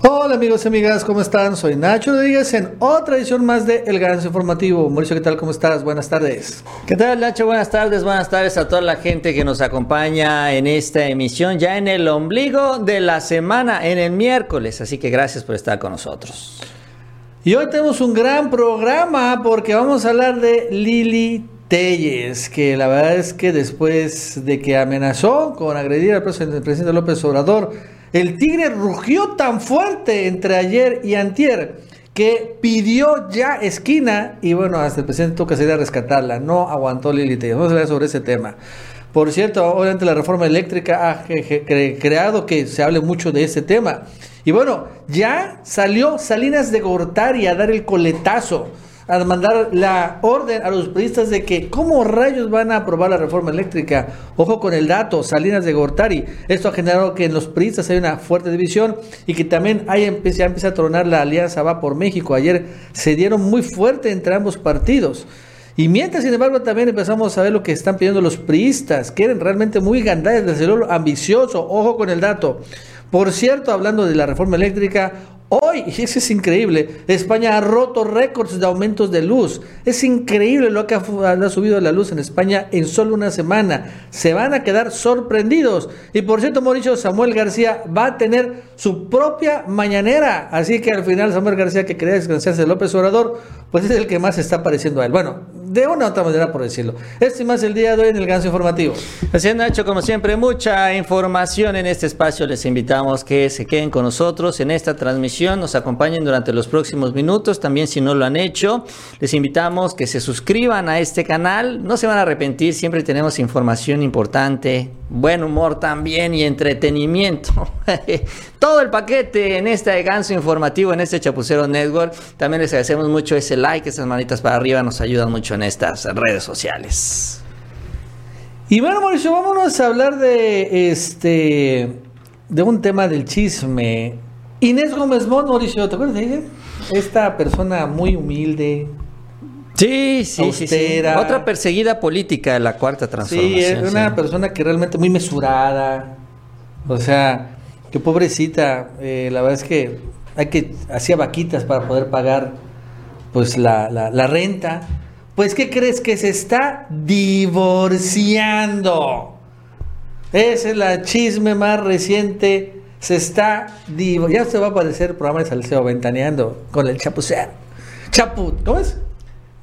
Hola amigos y amigas, ¿cómo están? Soy Nacho Rodríguez en otra edición más de El Gran Informativo. Mauricio, ¿qué tal? ¿Cómo estás? Buenas tardes. ¿Qué tal Nacho? Buenas tardes, buenas tardes a toda la gente que nos acompaña en esta emisión, ya en el ombligo de la semana, en el miércoles. Así que gracias por estar con nosotros. Y hoy tenemos un gran programa porque vamos a hablar de Lili Telles, que la verdad es que después de que amenazó con agredir al presidente López Obrador, el tigre rugió tan fuerte entre ayer y antier que pidió ya esquina y bueno, hasta el presidente tuvo que salir a rescatarla. No aguantó Lili. Vamos a hablar sobre ese tema. Por cierto, obviamente la reforma eléctrica ha creado que se hable mucho de ese tema. Y bueno, ya salió Salinas de Gortari a dar el coletazo a mandar la orden a los periodistas de que cómo rayos van a aprobar la reforma eléctrica. Ojo con el dato, Salinas de Gortari. Esto ha generado que en los periodistas hay una fuerte división y que también hay, empieza a tronar la alianza Va por México. Ayer se dieron muy fuerte entre ambos partidos. Y mientras, sin embargo, también empezamos a ver lo que están pidiendo los priistas. Quieren realmente muy gandallas, desde ambicioso. Ojo con el dato. Por cierto, hablando de la reforma eléctrica, Hoy, y eso es increíble, España ha roto récords de aumentos de luz. Es increíble lo que ha, subido la luz en España en solo una semana. Se van a quedar sorprendidos. Y por cierto, Mauricio Samuel García va a tener su propia mañanera. Así que al final Samuel García, que quería descansarse de López Obrador, pues es el que más está pareciendo a él. Bueno, de una u otra manera por decirlo. Este más el día de hoy en el Ganso Informativo. Así es, Nacho, como siempre, mucha información en este espacio. Les invitamos que se queden con nosotros en esta transmisión, nos acompañen durante los próximos minutos. También si no lo han hecho, les invitamos que se suscriban a este canal. No se van a arrepentir, siempre tenemos información importante, buen humor también y entretenimiento. Todo el paquete en este Ganso Informativo, en este Chapucero Network. También les agradecemos mucho ese like, esas manitas para arriba, nos ayudan mucho en estas redes sociales. Y bueno, Mauricio, vámonos a hablar de este de un tema del chisme. Inés Gómez Mont, Mauricio, ¿te acuerdas de ella? Esta persona muy humilde. Sí, sí, sí, Otra perseguida política de la cuarta transformación. Sí, es una persona que realmente muy mesurada. O sea, qué pobrecita. Eh, la verdad es que hay que hacía vaquitas para poder pagar pues la, la, la renta pues, ¿qué crees? Que se está divorciando. Esa es la chisme más reciente. Se está divorciando. Ya se va a aparecer el programa de Salseo Ventaneando con el chapucero. Chaput, ¿cómo es?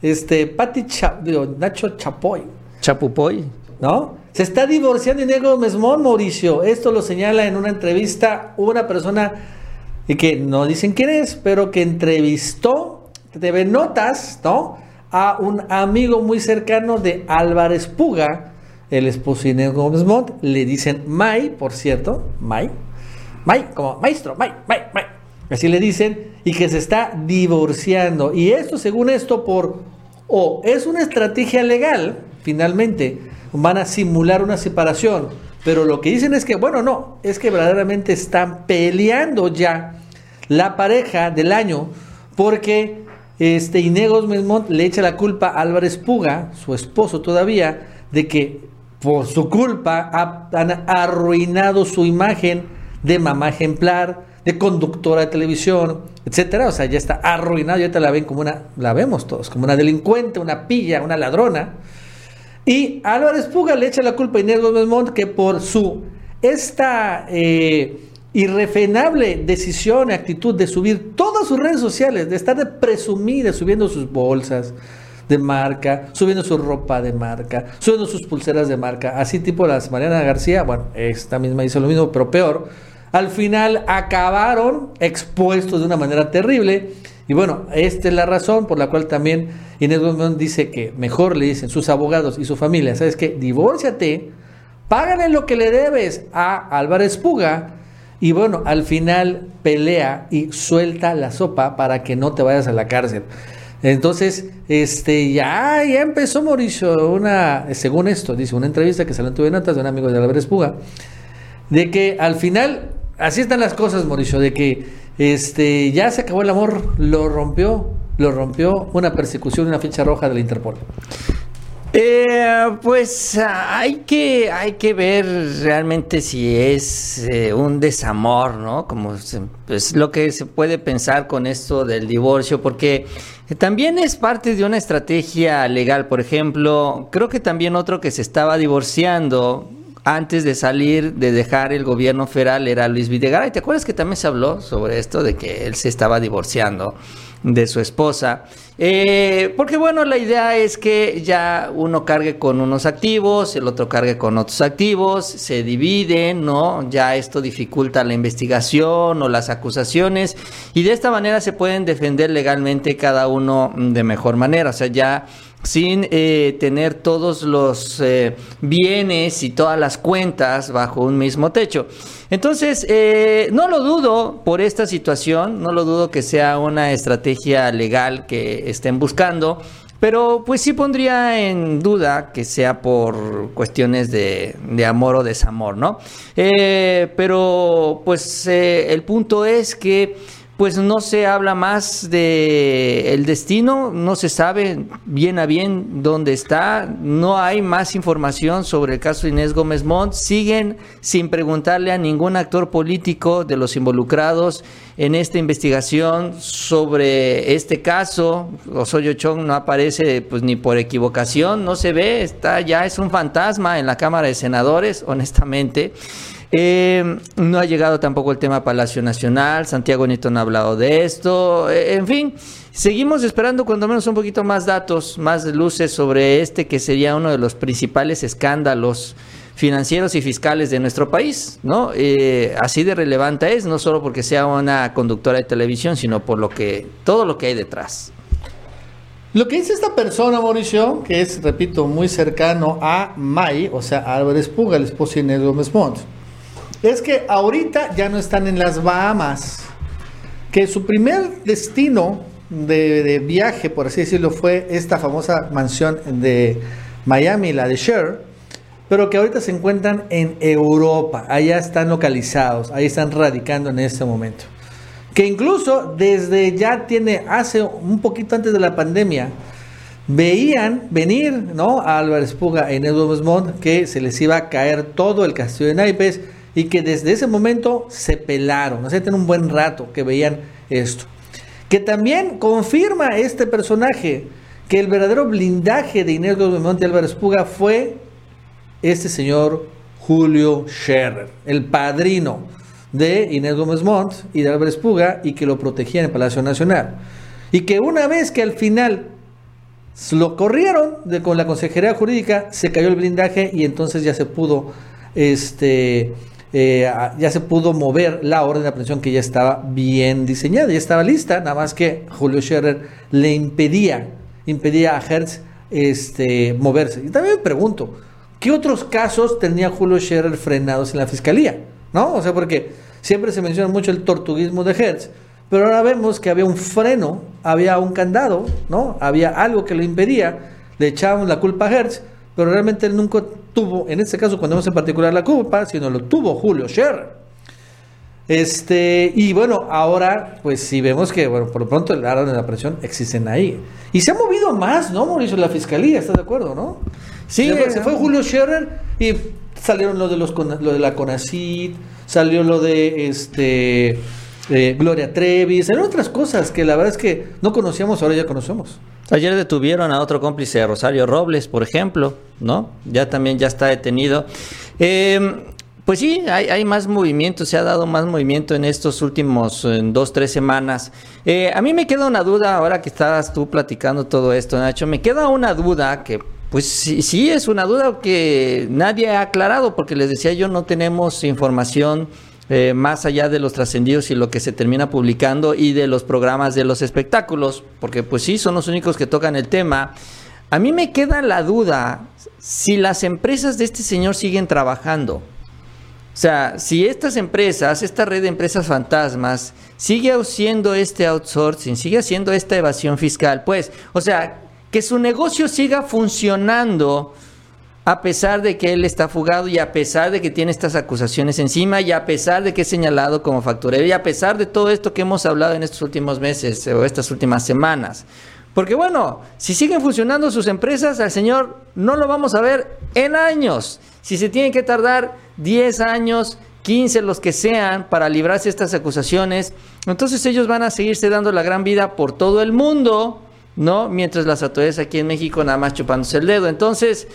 Este, Pati digo, Nacho Chapoy. Chapupoy. ¿No? Se está divorciando Inés Mesmón, Mauricio. Esto lo señala en una entrevista una persona que no dicen quién es, pero que entrevistó TV Notas, ¿no? a un amigo muy cercano de Álvarez Puga, el esposo de Inés Gómez Montt, le dicen May, por cierto, May, May, como maestro, May, May, May, así le dicen, y que se está divorciando. Y esto, según esto, por, o es una estrategia legal, finalmente, van a simular una separación, pero lo que dicen es que, bueno, no, es que verdaderamente están peleando ya la pareja del año, porque este Inegos Mesmont le echa la culpa a Álvarez Puga, su esposo todavía, de que por su culpa han arruinado su imagen de mamá ejemplar, de conductora de televisión, etcétera. O sea, ya está arruinado, ya te la ven como una, la vemos todos, como una delincuente, una pilla, una ladrona. Y Álvarez Puga le echa la culpa a Inés Gómez que por su esta eh, irrefrenable decisión actitud de subir todas sus redes sociales, de estar de presumir, subiendo sus bolsas de marca, subiendo su ropa de marca, subiendo sus pulseras de marca, así tipo las Mariana García, bueno, esta misma hizo lo mismo, pero peor. Al final acabaron expuestos de una manera terrible. Y bueno, esta es la razón por la cual también Inés Gómez dice que mejor le dicen sus abogados y su familia, ¿sabes qué? Divórciate, págale lo que le debes a Álvarez Puga y bueno, al final pelea y suelta la sopa para que no te vayas a la cárcel. Entonces, este, ya, ya empezó Mauricio, una, según esto, dice, una entrevista que salió en Tuve Notas de un amigo de Álvarez Puga, de que al final, así están las cosas, Mauricio, de que este, ya se acabó el amor, lo rompió, lo rompió una persecución, una ficha roja de la Interpol. Eh, pues hay que, hay que ver realmente si es eh, un desamor, ¿no? Como pues, lo que se puede pensar con esto del divorcio, porque también es parte de una estrategia legal. Por ejemplo, creo que también otro que se estaba divorciando antes de salir, de dejar el gobierno federal, era Luis Videgaray. ¿Te acuerdas que también se habló sobre esto de que él se estaba divorciando de su esposa? Eh, porque bueno, la idea es que ya uno cargue con unos activos, el otro cargue con otros activos, se dividen, ¿no? Ya esto dificulta la investigación o las acusaciones y de esta manera se pueden defender legalmente cada uno de mejor manera. O sea, ya sin eh, tener todos los eh, bienes y todas las cuentas bajo un mismo techo. Entonces, eh, no lo dudo por esta situación, no lo dudo que sea una estrategia legal que estén buscando, pero pues sí pondría en duda que sea por cuestiones de, de amor o desamor, ¿no? pero pues el punto es que pues no se habla más de el destino, no se sabe bien a bien dónde está, no hay más información sobre el caso de Inés Gómez Montt, siguen sin preguntarle a ningún actor político de los involucrados en esta investigación sobre este caso. Osoyo Chong no aparece pues ni por equivocación, no se ve, está ya es un fantasma en la Cámara de Senadores, honestamente. Eh, no ha llegado tampoco el tema Palacio Nacional, Santiago Nieto no ha hablado de esto, eh, en fin, seguimos esperando cuando menos un poquito más datos, más luces sobre este que sería uno de los principales escándalos financieros y fiscales de nuestro país, ¿no? Eh, así de relevante es, no solo porque sea una conductora de televisión, sino por lo que todo lo que hay detrás. Lo que dice esta persona, Mauricio, que es, repito, muy cercano a May, o sea, Álvarez Puga, el esposo de Inés Gómez Montt es que ahorita ya no están en las Bahamas. Que su primer destino de, viaje, por así decirlo, fue esta famosa mansión de Miami, la de Cher, pero que ahorita se encuentran en Europa. Allá están localizados, ahí están radicando en este momento. Que incluso desde ya tiene, hace un poquito antes de la pandemia, veían venir ¿no? a Álvarez Puga en Edward Montt que se les iba a caer todo el castillo de naipes y que desde ese momento se pelaron, o sea, tienen un buen rato que veían esto. Que también confirma este personaje que el verdadero blindaje de Inés Gómez Monte Álvarez Puga fue este señor Julio Scherer, el padrino de Inés Gómez Montt y de Álvarez Puga y que lo protegía en el Palacio Nacional. Y que una vez que al final lo corrieron con la consejería jurídica, se cayó el blindaje y entonces ya se pudo este, eh, ya se pudo mover la orden de aprehensión que ya estaba bien diseñada, ya estaba lista, nada más que Julio Scherer le impedía, impedía a Hertz este, moverse. Y también me pregunto, ¿qué otros casos tenía Julio Scherer frenados en la fiscalía? ¿No? O sea, porque siempre se menciona mucho el tortuguismo de Hertz, pero ahora vemos que había un freno, había un candado, ¿no? Había algo que lo impedía, le echaban la culpa a Hertz, pero realmente él nunca tuvo, en este caso cuando vemos en particular la culpa, sino lo tuvo Julio Scherer. Este, y bueno, ahora, pues si vemos que, bueno, por lo pronto el área de la presión existen ahí. Y se ha movido más, ¿no, Mauricio? La fiscalía, ¿estás de acuerdo, no? Sí. Se fue, Julio Scherer y salieron lo de, los, lo de la CONACID, salió lo de este eh, Gloria Trevi, salieron otras cosas que la verdad es que no conocíamos, ahora ya conocemos. Ayer detuvieron a otro cómplice, Rosario Robles, por ejemplo, ¿no? Ya también ya está detenido. Eh, pues sí, hay, más movimiento, se ha dado más movimiento en estos últimos dos, tres semanas. Eh, a mí me queda una duda, ahora que estás tú platicando todo esto, Nacho, me queda una duda que, pues sí, sí es una duda que nadie ha aclarado, porque les decía yo, no tenemos información eh, más allá de los trascendidos y lo que se termina publicando y de los programas de los espectáculos, porque pues sí, son los únicos que tocan el tema. A mí me queda la duda si las empresas de este señor siguen trabajando. O sea, si estas empresas, esta red de empresas fantasmas, sigue haciendo este outsourcing, sigue haciendo esta evasión fiscal, pues, o sea, que su negocio siga funcionando a pesar de que él está fugado y a pesar de que tiene estas acusaciones encima y a pesar de que es señalado como facturero y a pesar de todo esto que hemos hablado en estos últimos meses o estas últimas semanas. Porque bueno, si siguen funcionando sus empresas, al señor no lo vamos a ver en años. Si se tienen que tardar 10 años, 15, los que sean, para librarse estas acusaciones, entonces ellos van a seguirse dando la gran vida por todo el mundo, ¿no? Mientras las autoridades aquí en México nada más chupándose el dedo. Entonces,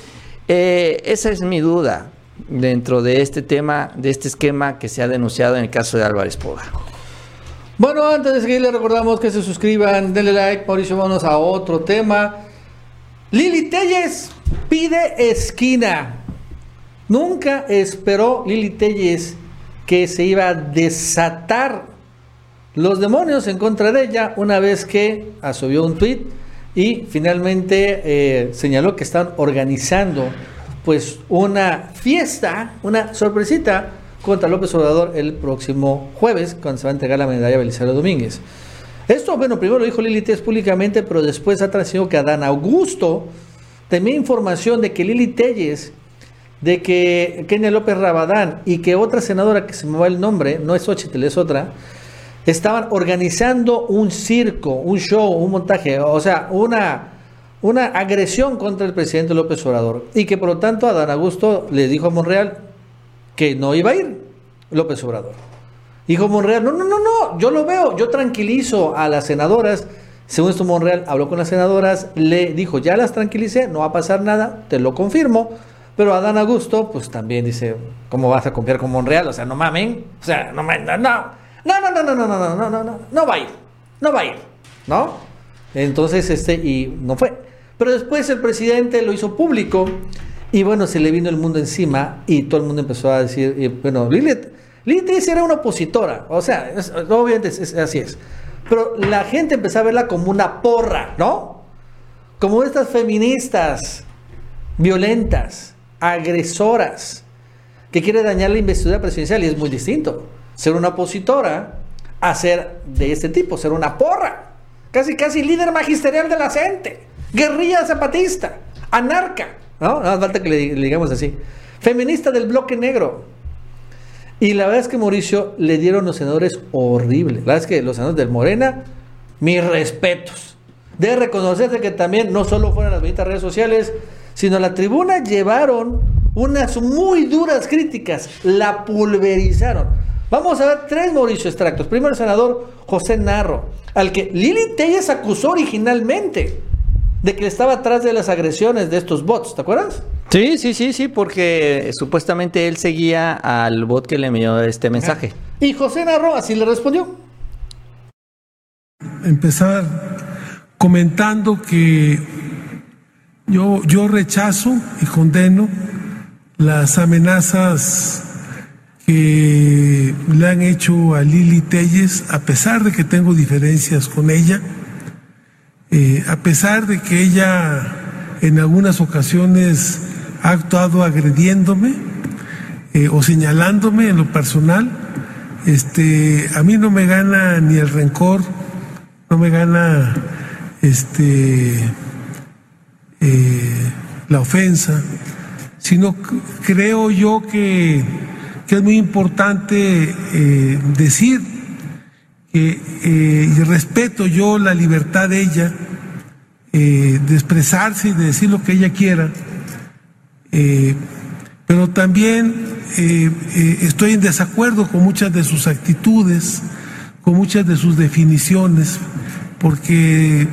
eh, esa es mi duda dentro de este tema, de este esquema que se ha denunciado en el caso de Álvarez Poga. Bueno, antes de seguir, les recordamos que se suscriban, denle like, Mauricio, vamos a otro tema. Lili Telles pide esquina. Nunca esperó Lili Telles que se iba a desatar los demonios en contra de ella una vez que subió un tweet y finalmente eh, señaló que están organizando pues una fiesta, una sorpresita contra López Obrador el próximo jueves, cuando se va a entregar la medalla Belisario Domínguez. Esto, bueno, primero lo dijo Lili Telles públicamente, pero después ha trascendido que Adán Augusto tenía información de que Lili Telles, de que Kenia López Rabadán y que otra senadora que se me va el nombre, no es Xochitl, es otra, estaban organizando un circo, un show, un montaje, o sea, una, una agresión contra el presidente López Obrador. Y que por lo tanto Adán Augusto le dijo a Monreal, que no iba a ir López Obrador. Dijo Monreal, no, no, no, no, yo lo veo, yo tranquilizo a las senadoras. Según esto, Monreal habló con las senadoras, le dijo, ya las tranquilicé, no va a pasar nada, te lo confirmo. Pero Adán Augusto, pues también dice, ¿cómo vas a confiar con Monreal? O sea, no mamen, o sea, no, no, no, no, no, no, no, no, no, no, no, no, no, no va a ir, no va a ir, ¿no? Entonces, este, y no fue. Pero después el presidente lo hizo público y bueno, se le vino el mundo encima y todo el mundo empezó a decir, bueno, Lilith, Lilith era una opositora, o sea, obviamente así es. Pero la gente empezó a verla como una porra, ¿no? Como estas feministas violentas, agresoras, que quiere dañar la investidura presidencial y es muy distinto. Ser una opositora a ser de este tipo, ser una porra, casi casi líder magisterial de la gente, guerrilla zapatista, anarca. ¿no? No falta que le, digamos así. Feminista del bloque negro. Y la verdad es que Mauricio le dieron los senadores horribles. La verdad es que los senadores del Morena, mis respetos. De reconocerse que también no solo fueron las benditas redes sociales, sino la tribuna llevaron unas muy duras críticas, la pulverizaron. Vamos a ver tres Mauricio extractos. Primero el senador José Narro, al que Lili Telles acusó originalmente de que estaba atrás de las agresiones de estos bots, ¿te acuerdas? Sí, sí, sí, sí, porque supuestamente él seguía al bot que le envió este mensaje. Y José Narro así le respondió. Empezar comentando que yo, yo rechazo y condeno las amenazas que le han hecho a Lili Telles, a pesar de que tengo diferencias con ella eh, a pesar de que ella en algunas ocasiones ha actuado agrediéndome eh, o señalándome en lo personal, este, a mí no me gana ni el rencor, no me gana este, eh, la ofensa, sino creo yo que, que es muy importante decir que eh, respeto yo la libertad de ella eh, de expresarse y de decir lo que ella quiera, eh, pero también estoy en desacuerdo con muchas de sus actitudes, con muchas de sus definiciones, porque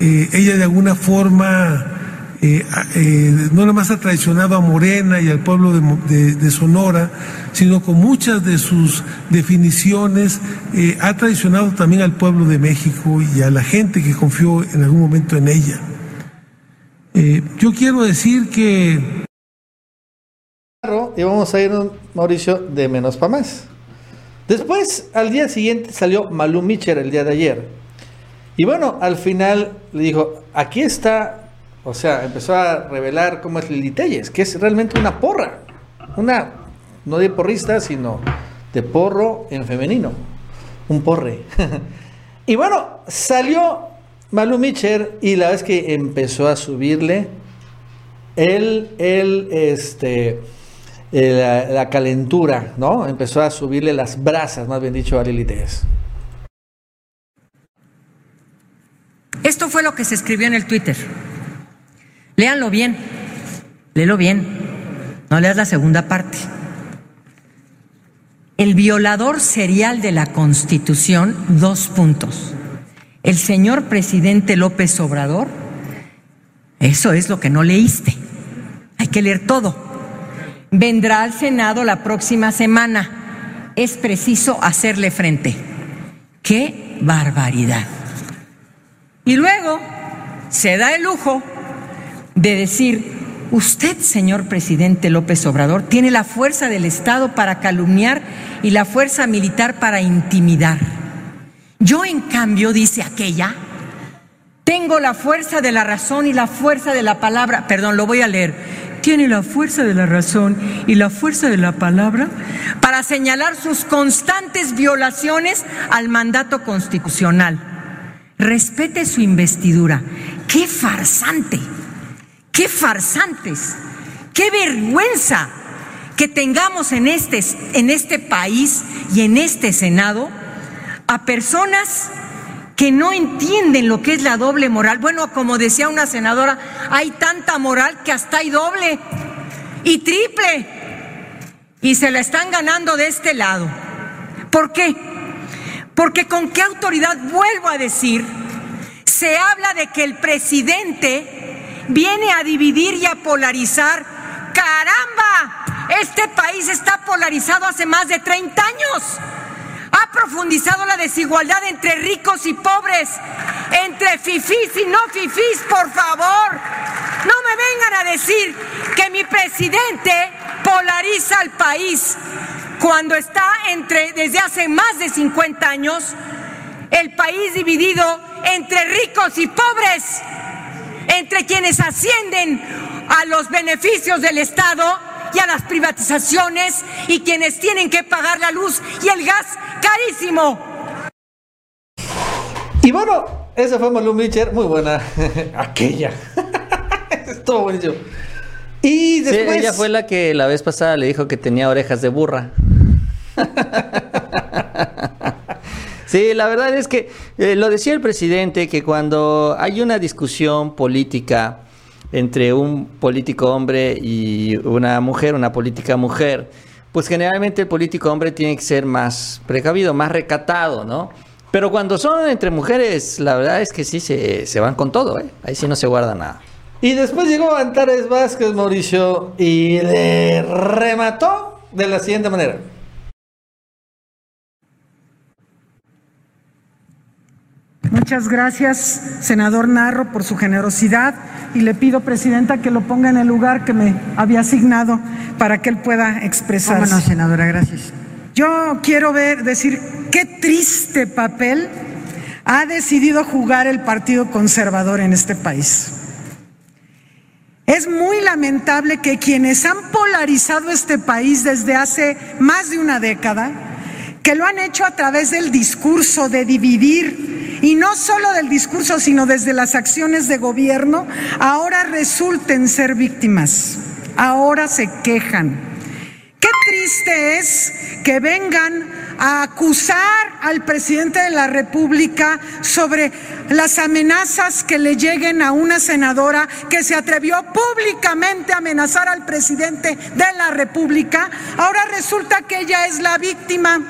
ella de alguna forma eh, eh, no nada más ha traicionado a Morena y al pueblo de, Sonora, sino con muchas de sus definiciones eh, ha traicionado también al pueblo de México y a la gente que confió en algún momento en ella. yo quiero decir que... Y vamos a ir, Mauricio, de menos para más. Después, al día siguiente, salió Malú Micher el día de ayer. Y bueno, al final le dijo, aquí está o sea, empezó a revelar cómo es Lili Telles, que es realmente una porra. Una, no de porrista, sino de porro en femenino. Un porre. y bueno, salió Malu Micher y la vez que empezó a subirle él, él, este, eh, la, calentura, ¿no? Empezó a subirle las brasas, más bien dicho, a Lili Telles. Esto fue lo que se escribió en el Twitter. Léanlo bien, léelo bien, no leas la segunda parte. El violador serial de la Constitución, dos puntos. El señor presidente López Obrador, eso es lo que no leíste. Hay que leer todo. Vendrá al Senado la próxima semana. Es preciso hacerle frente. ¡Qué barbaridad! Y luego se da el lujo de decir, usted, señor presidente López Obrador, tiene la fuerza del Estado para calumniar y la fuerza militar para intimidar. Yo, en cambio, dice aquella, tengo la fuerza de la razón y la fuerza de la palabra. Perdón, lo voy a leer. Tiene la fuerza de la razón y la fuerza de la palabra para señalar sus constantes violaciones al mandato constitucional respete su investidura. ¡Qué farsante! ¡Qué farsantes! ¡Qué vergüenza que tengamos en este, en este país y en este Senado a personas que no entienden lo que es la doble moral. Bueno, como decía una senadora, hay tanta moral que hasta hay doble y triple y se la están ganando de este lado. ¿Por qué? Porque con qué autoridad vuelvo a decir, se habla de que el presidente viene a dividir y a polarizar. Caramba, este país está polarizado hace más de 30 años. Ha profundizado la desigualdad entre ricos y pobres, entre fifís y no fifís, por favor. No me vengan a decir que mi presidente polariza al país cuando está entre, desde hace más de 50 años, el país dividido entre ricos y pobres, entre quienes ascienden a los beneficios del Estado y a las privatizaciones y quienes tienen que pagar la luz y el gas carísimo. Y bueno, esa fue Malú Mitcher, muy buena. Aquella. Estuvo buenísimo. Y después. ella fue la que la vez pasada le dijo que tenía orejas de burra. Sí, la verdad es que eh, lo decía el presidente que cuando hay una discusión política entre un político hombre y una mujer, una política mujer, pues generalmente el político hombre tiene que ser más precavido, más recatado, ¿no? Pero cuando son entre mujeres, la verdad es que sí se, se van con todo, ¿eh? Ahí sí no se guarda nada. Y después llegó Antares Vázquez, Mauricio, y le remató de la siguiente manera. Muchas gracias, senador Narro, por su generosidad y le pido, Presidenta, que lo ponga en el lugar que me había asignado para que él pueda expresarse. Bueno, senadora, gracias. Yo quiero ver, decir, qué triste papel ha decidido jugar el Partido Conservador en este país. Es muy lamentable que quienes han polarizado este país desde hace más de una década, que lo han hecho a través del discurso de dividir y no solo del discurso, sino desde las acciones de gobierno, ahora resulten ser víctimas, ahora se quejan. Qué triste es que vengan a acusar al presidente de la República sobre las amenazas que le lleguen a una senadora que se atrevió públicamente a amenazar al presidente de la República. Ahora resulta que ella es la víctima.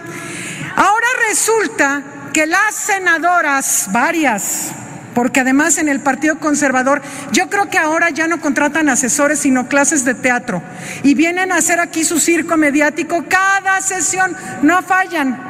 Ahora resulta que las senadoras, varias, porque además en el Partido Conservador yo creo que ahora ya no contratan asesores, sino clases de teatro. Y vienen a hacer aquí su circo mediático cada sesión, no fallan.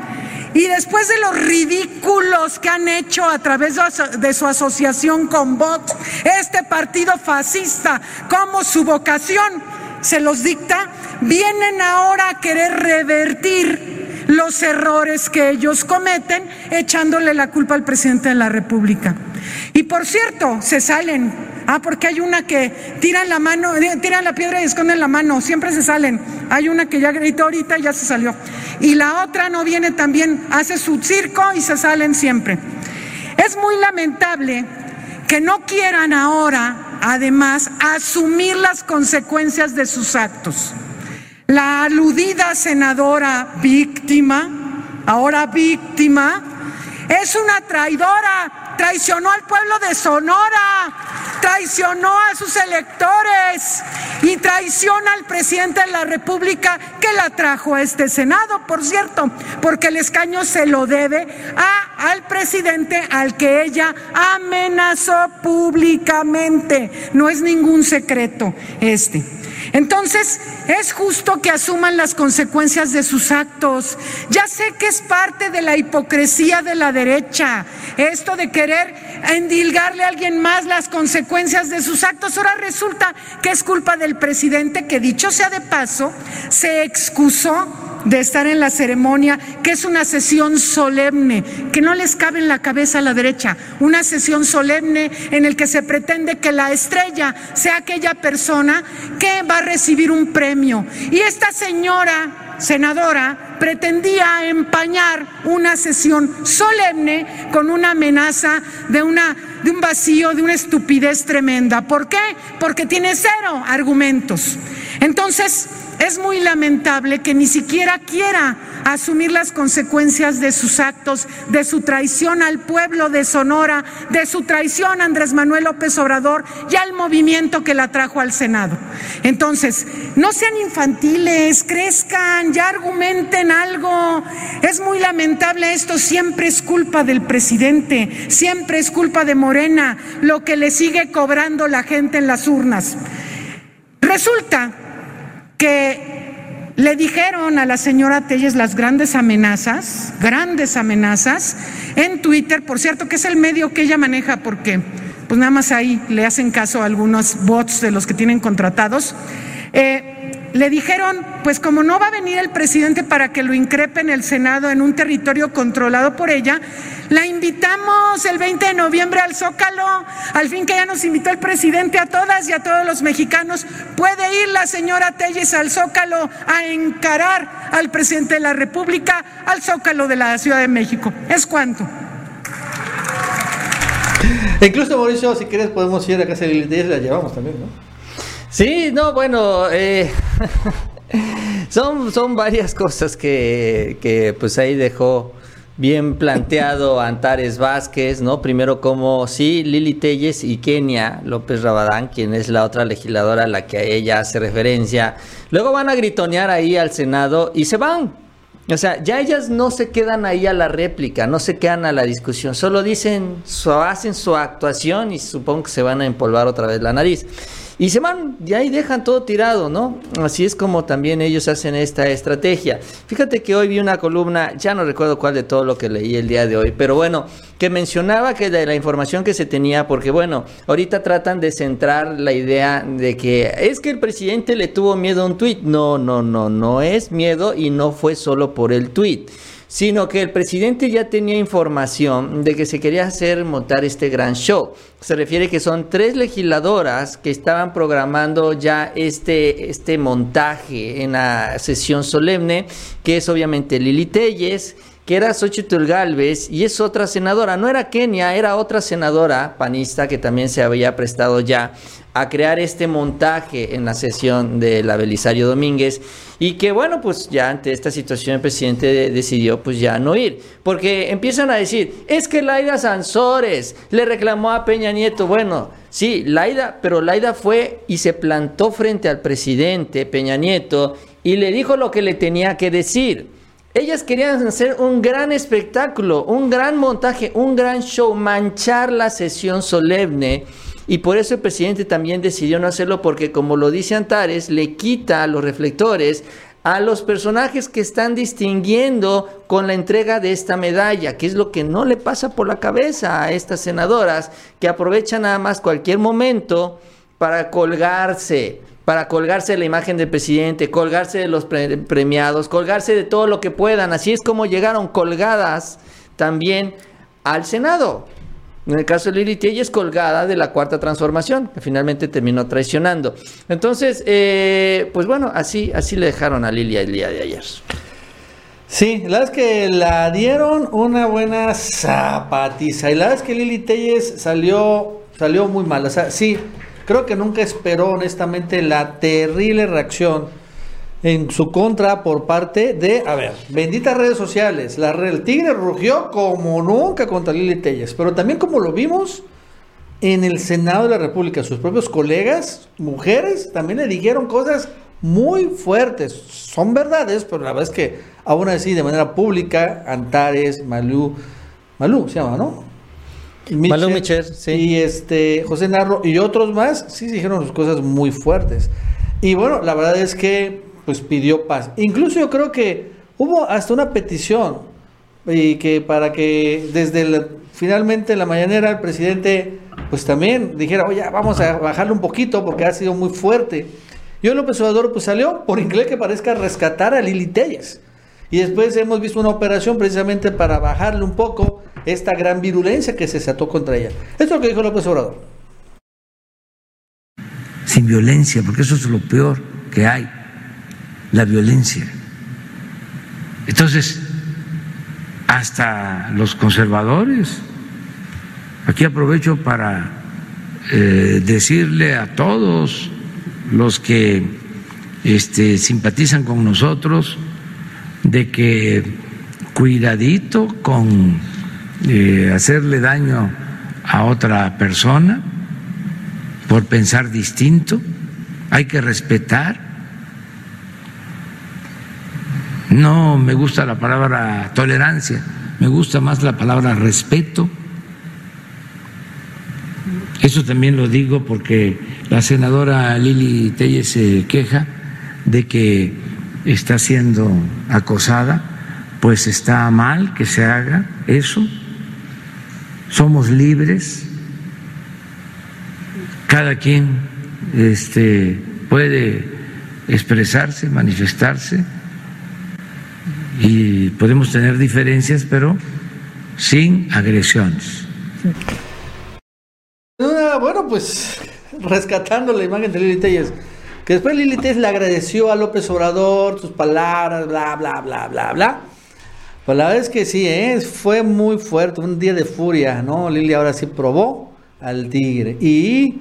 Y después de los ridículos que han hecho a través de su asociación con Vox, este partido fascista, como su vocación se los dicta, vienen ahora a querer revertir los errores que ellos cometen echándole la culpa al presidente de la República. Y por cierto, se salen. Ah, porque hay una que tiran la mano, eh, tiran la piedra y esconden la mano, siempre se salen. Hay una que ya gritó ahorita y ya se salió. Y la otra no viene también, hace su circo y se salen siempre. Es muy lamentable que no quieran ahora, además, asumir las consecuencias de sus actos. La aludida senadora víctima, ahora víctima, es una traidora traicionó al pueblo de Sonora, traicionó a sus electores y traiciona al presidente de la República que la trajo a este Senado, por cierto, porque el escaño se lo debe al presidente al que ella amenazó públicamente. No es ningún secreto este. Entonces, es justo que asuman las consecuencias de sus actos. Ya sé que es parte de la hipocresía de la derecha, esto de querer endilgarle a alguien más las consecuencias de sus actos. Ahora resulta que es culpa del presidente que, dicho sea de paso, se excusó de estar en la ceremonia, que es una sesión solemne, que no les cabe en la cabeza a la derecha, una sesión solemne en el que se pretende que la estrella sea aquella persona que va a recibir un premio. Y esta señora senadora pretendía empañar una sesión solemne con una amenaza de una de un vacío, de una estupidez tremenda. ¿Por qué? Porque tiene cero argumentos. Entonces, es muy lamentable que ni siquiera quiera asumir las consecuencias de sus actos, de su traición al pueblo de Sonora, de su traición a Andrés Manuel López Obrador y al movimiento que la trajo al Senado. Entonces, no sean infantiles, crezcan, ya argumenten algo. Es muy lamentable esto, siempre es culpa del presidente, siempre es culpa de Morena, lo que le sigue cobrando la gente en las urnas. Resulta que le dijeron a la señora Telles las grandes amenazas, grandes amenazas, en Twitter, por cierto, que es el medio que ella maneja porque pues nada más ahí le hacen caso a algunos bots de los que tienen contratados. Eh, le dijeron, pues como no va a venir el presidente para que lo increpe en el Senado en un territorio controlado por ella, la invitamos el 20 de noviembre al Zócalo, al fin que ya nos invitó el presidente a todas y a todos los mexicanos. Puede ir la señora Telles al Zócalo a encarar al presidente de la República al Zócalo de la Ciudad de México. ¿Es cuánto? Incluso Mauricio, si quieres podemos ir a casa de Telles, la llevamos también, ¿no? Sí, no, bueno, eh, son, son varias cosas que, que pues ahí dejó bien planteado Antares Vázquez, ¿no? Primero como sí, Lili Telles y Kenia López Rabadán, quien es la otra legisladora a la que ella hace referencia. Luego van a gritonear ahí al Senado y se van. O sea, ya ellas no se quedan ahí a la réplica, no se quedan a la discusión, solo dicen, hacen su actuación y supongo que se van a empolvar otra vez la nariz. Y se van, y ahí dejan todo tirado, ¿no? Así es como también ellos hacen esta estrategia. Fíjate que hoy vi una columna, ya no recuerdo cuál de todo lo que leí el día de hoy, pero bueno, que mencionaba que de la información que se tenía, porque bueno, ahorita tratan de centrar la idea de que es que el presidente le tuvo miedo a un tuit. No, no, no, no es miedo y no fue solo por el tuit sino que el presidente ya tenía información de que se quería hacer montar este gran show. Se refiere que son tres legisladoras que estaban programando ya este, este montaje en la sesión solemne, que es obviamente Lili Telles, que era Xochitl Galvez y es otra senadora, no era Kenia, era otra senadora panista que también se había prestado ya a crear este montaje en la sesión de la Belisario Domínguez. Y que bueno, pues ya ante esta situación el presidente decidió pues ya no ir, porque empiezan a decir, es que Laida Sansores le reclamó a Peña Nieto, bueno, sí, Laida, pero Laida fue y se plantó frente al presidente Peña Nieto y le dijo lo que le tenía que decir. Ellas querían hacer un gran espectáculo, un gran montaje, un gran show, manchar la sesión solemne y por eso el presidente también decidió no hacerlo porque como lo dice Antares, le quita los reflectores a los personajes que están distinguiendo con la entrega de esta medalla, que es lo que no le pasa por la cabeza a estas senadoras que aprovechan nada más cualquier momento para colgarse, para colgarse la imagen del presidente, colgarse de los premiados, colgarse de todo lo que puedan. Así es como llegaron colgadas también al Senado. En el caso de Lili ella es colgada de la cuarta transformación, que finalmente terminó traicionando. Entonces, eh, pues bueno, así, así le dejaron a Lili el día de ayer. Sí, la verdad es que la dieron una buena zapatiza. Y la verdad es que Lili Telles salió, salió muy mal. O sea, sí, creo que nunca esperó honestamente la terrible reacción en su contra por parte de, a ver, benditas redes sociales. La, el Tigre rugió como nunca contra Lili Telles, pero también como lo vimos en el Senado de la República, sus propios colegas, mujeres, también le dijeron cosas muy fuertes. Son verdades, pero la verdad es que aún así, de manera pública, Antares, Malú, Malú se llama, ¿no? Malú Micher, sí. Y este, José Narro y otros más, sí dijeron cosas muy fuertes. Y bueno, la verdad es que pues pidió paz. Incluso yo creo que hubo hasta una petición y que para que desde finalmente en la mañanera el presidente pues también dijera, oye, vamos a bajarle un poquito porque ha sido muy fuerte. Yo López Obrador pues salió, por inglés que parezca, rescatar a Lili Telles. Y después hemos visto una operación precisamente para bajarle un poco esta gran virulencia que se desató contra ella. Esto es lo que dijo López Obrador. Sin violencia, porque eso es lo peor que hay la violencia. Entonces, hasta los conservadores, aquí aprovecho para eh, decirle a todos los que este, simpatizan con nosotros de que cuidadito con eh, hacerle daño a otra persona por pensar distinto, hay que respetar No me gusta la palabra tolerancia, me gusta más la palabra respeto. Eso también lo digo porque la senadora Lili Telles se queja de que está siendo acosada, pues está mal que se haga eso. Somos libres, cada quien este, puede expresarse, manifestarse y podemos tener diferencias, pero sin agresiones. bueno, pues rescatando la imagen de Lili Telles, que después Lili Telles le agradeció a López Obrador sus palabras, bla, bla, bla, bla, bla. Pues la verdad es que sí, ¿eh? fue muy fuerte, un día de furia, ¿no? Lili ahora sí probó al tigre. Y,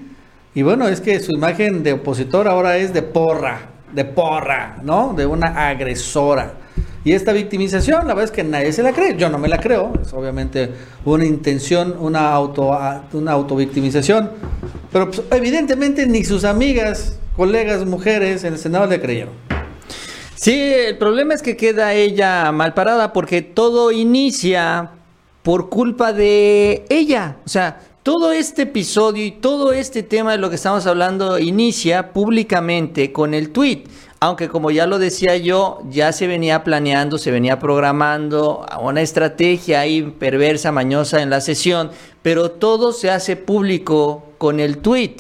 y bueno, es que su imagen de opositor ahora es de porra, de porra, ¿no? De una agresora. Y esta victimización, la verdad es que nadie se la cree, yo no me la creo, es obviamente una intención, una auto una autovictimización, pero pues, evidentemente ni sus amigas, colegas, mujeres en el Senado le creyeron. Sí, el problema es que queda ella mal parada porque todo inicia por culpa de ella, o sea, todo este episodio y todo este tema de lo que estamos hablando inicia públicamente con el tweet aunque como ya lo decía yo, ya se venía planeando, se venía programando una estrategia ahí perversa, mañosa en la sesión, pero todo se hace público con el tweet.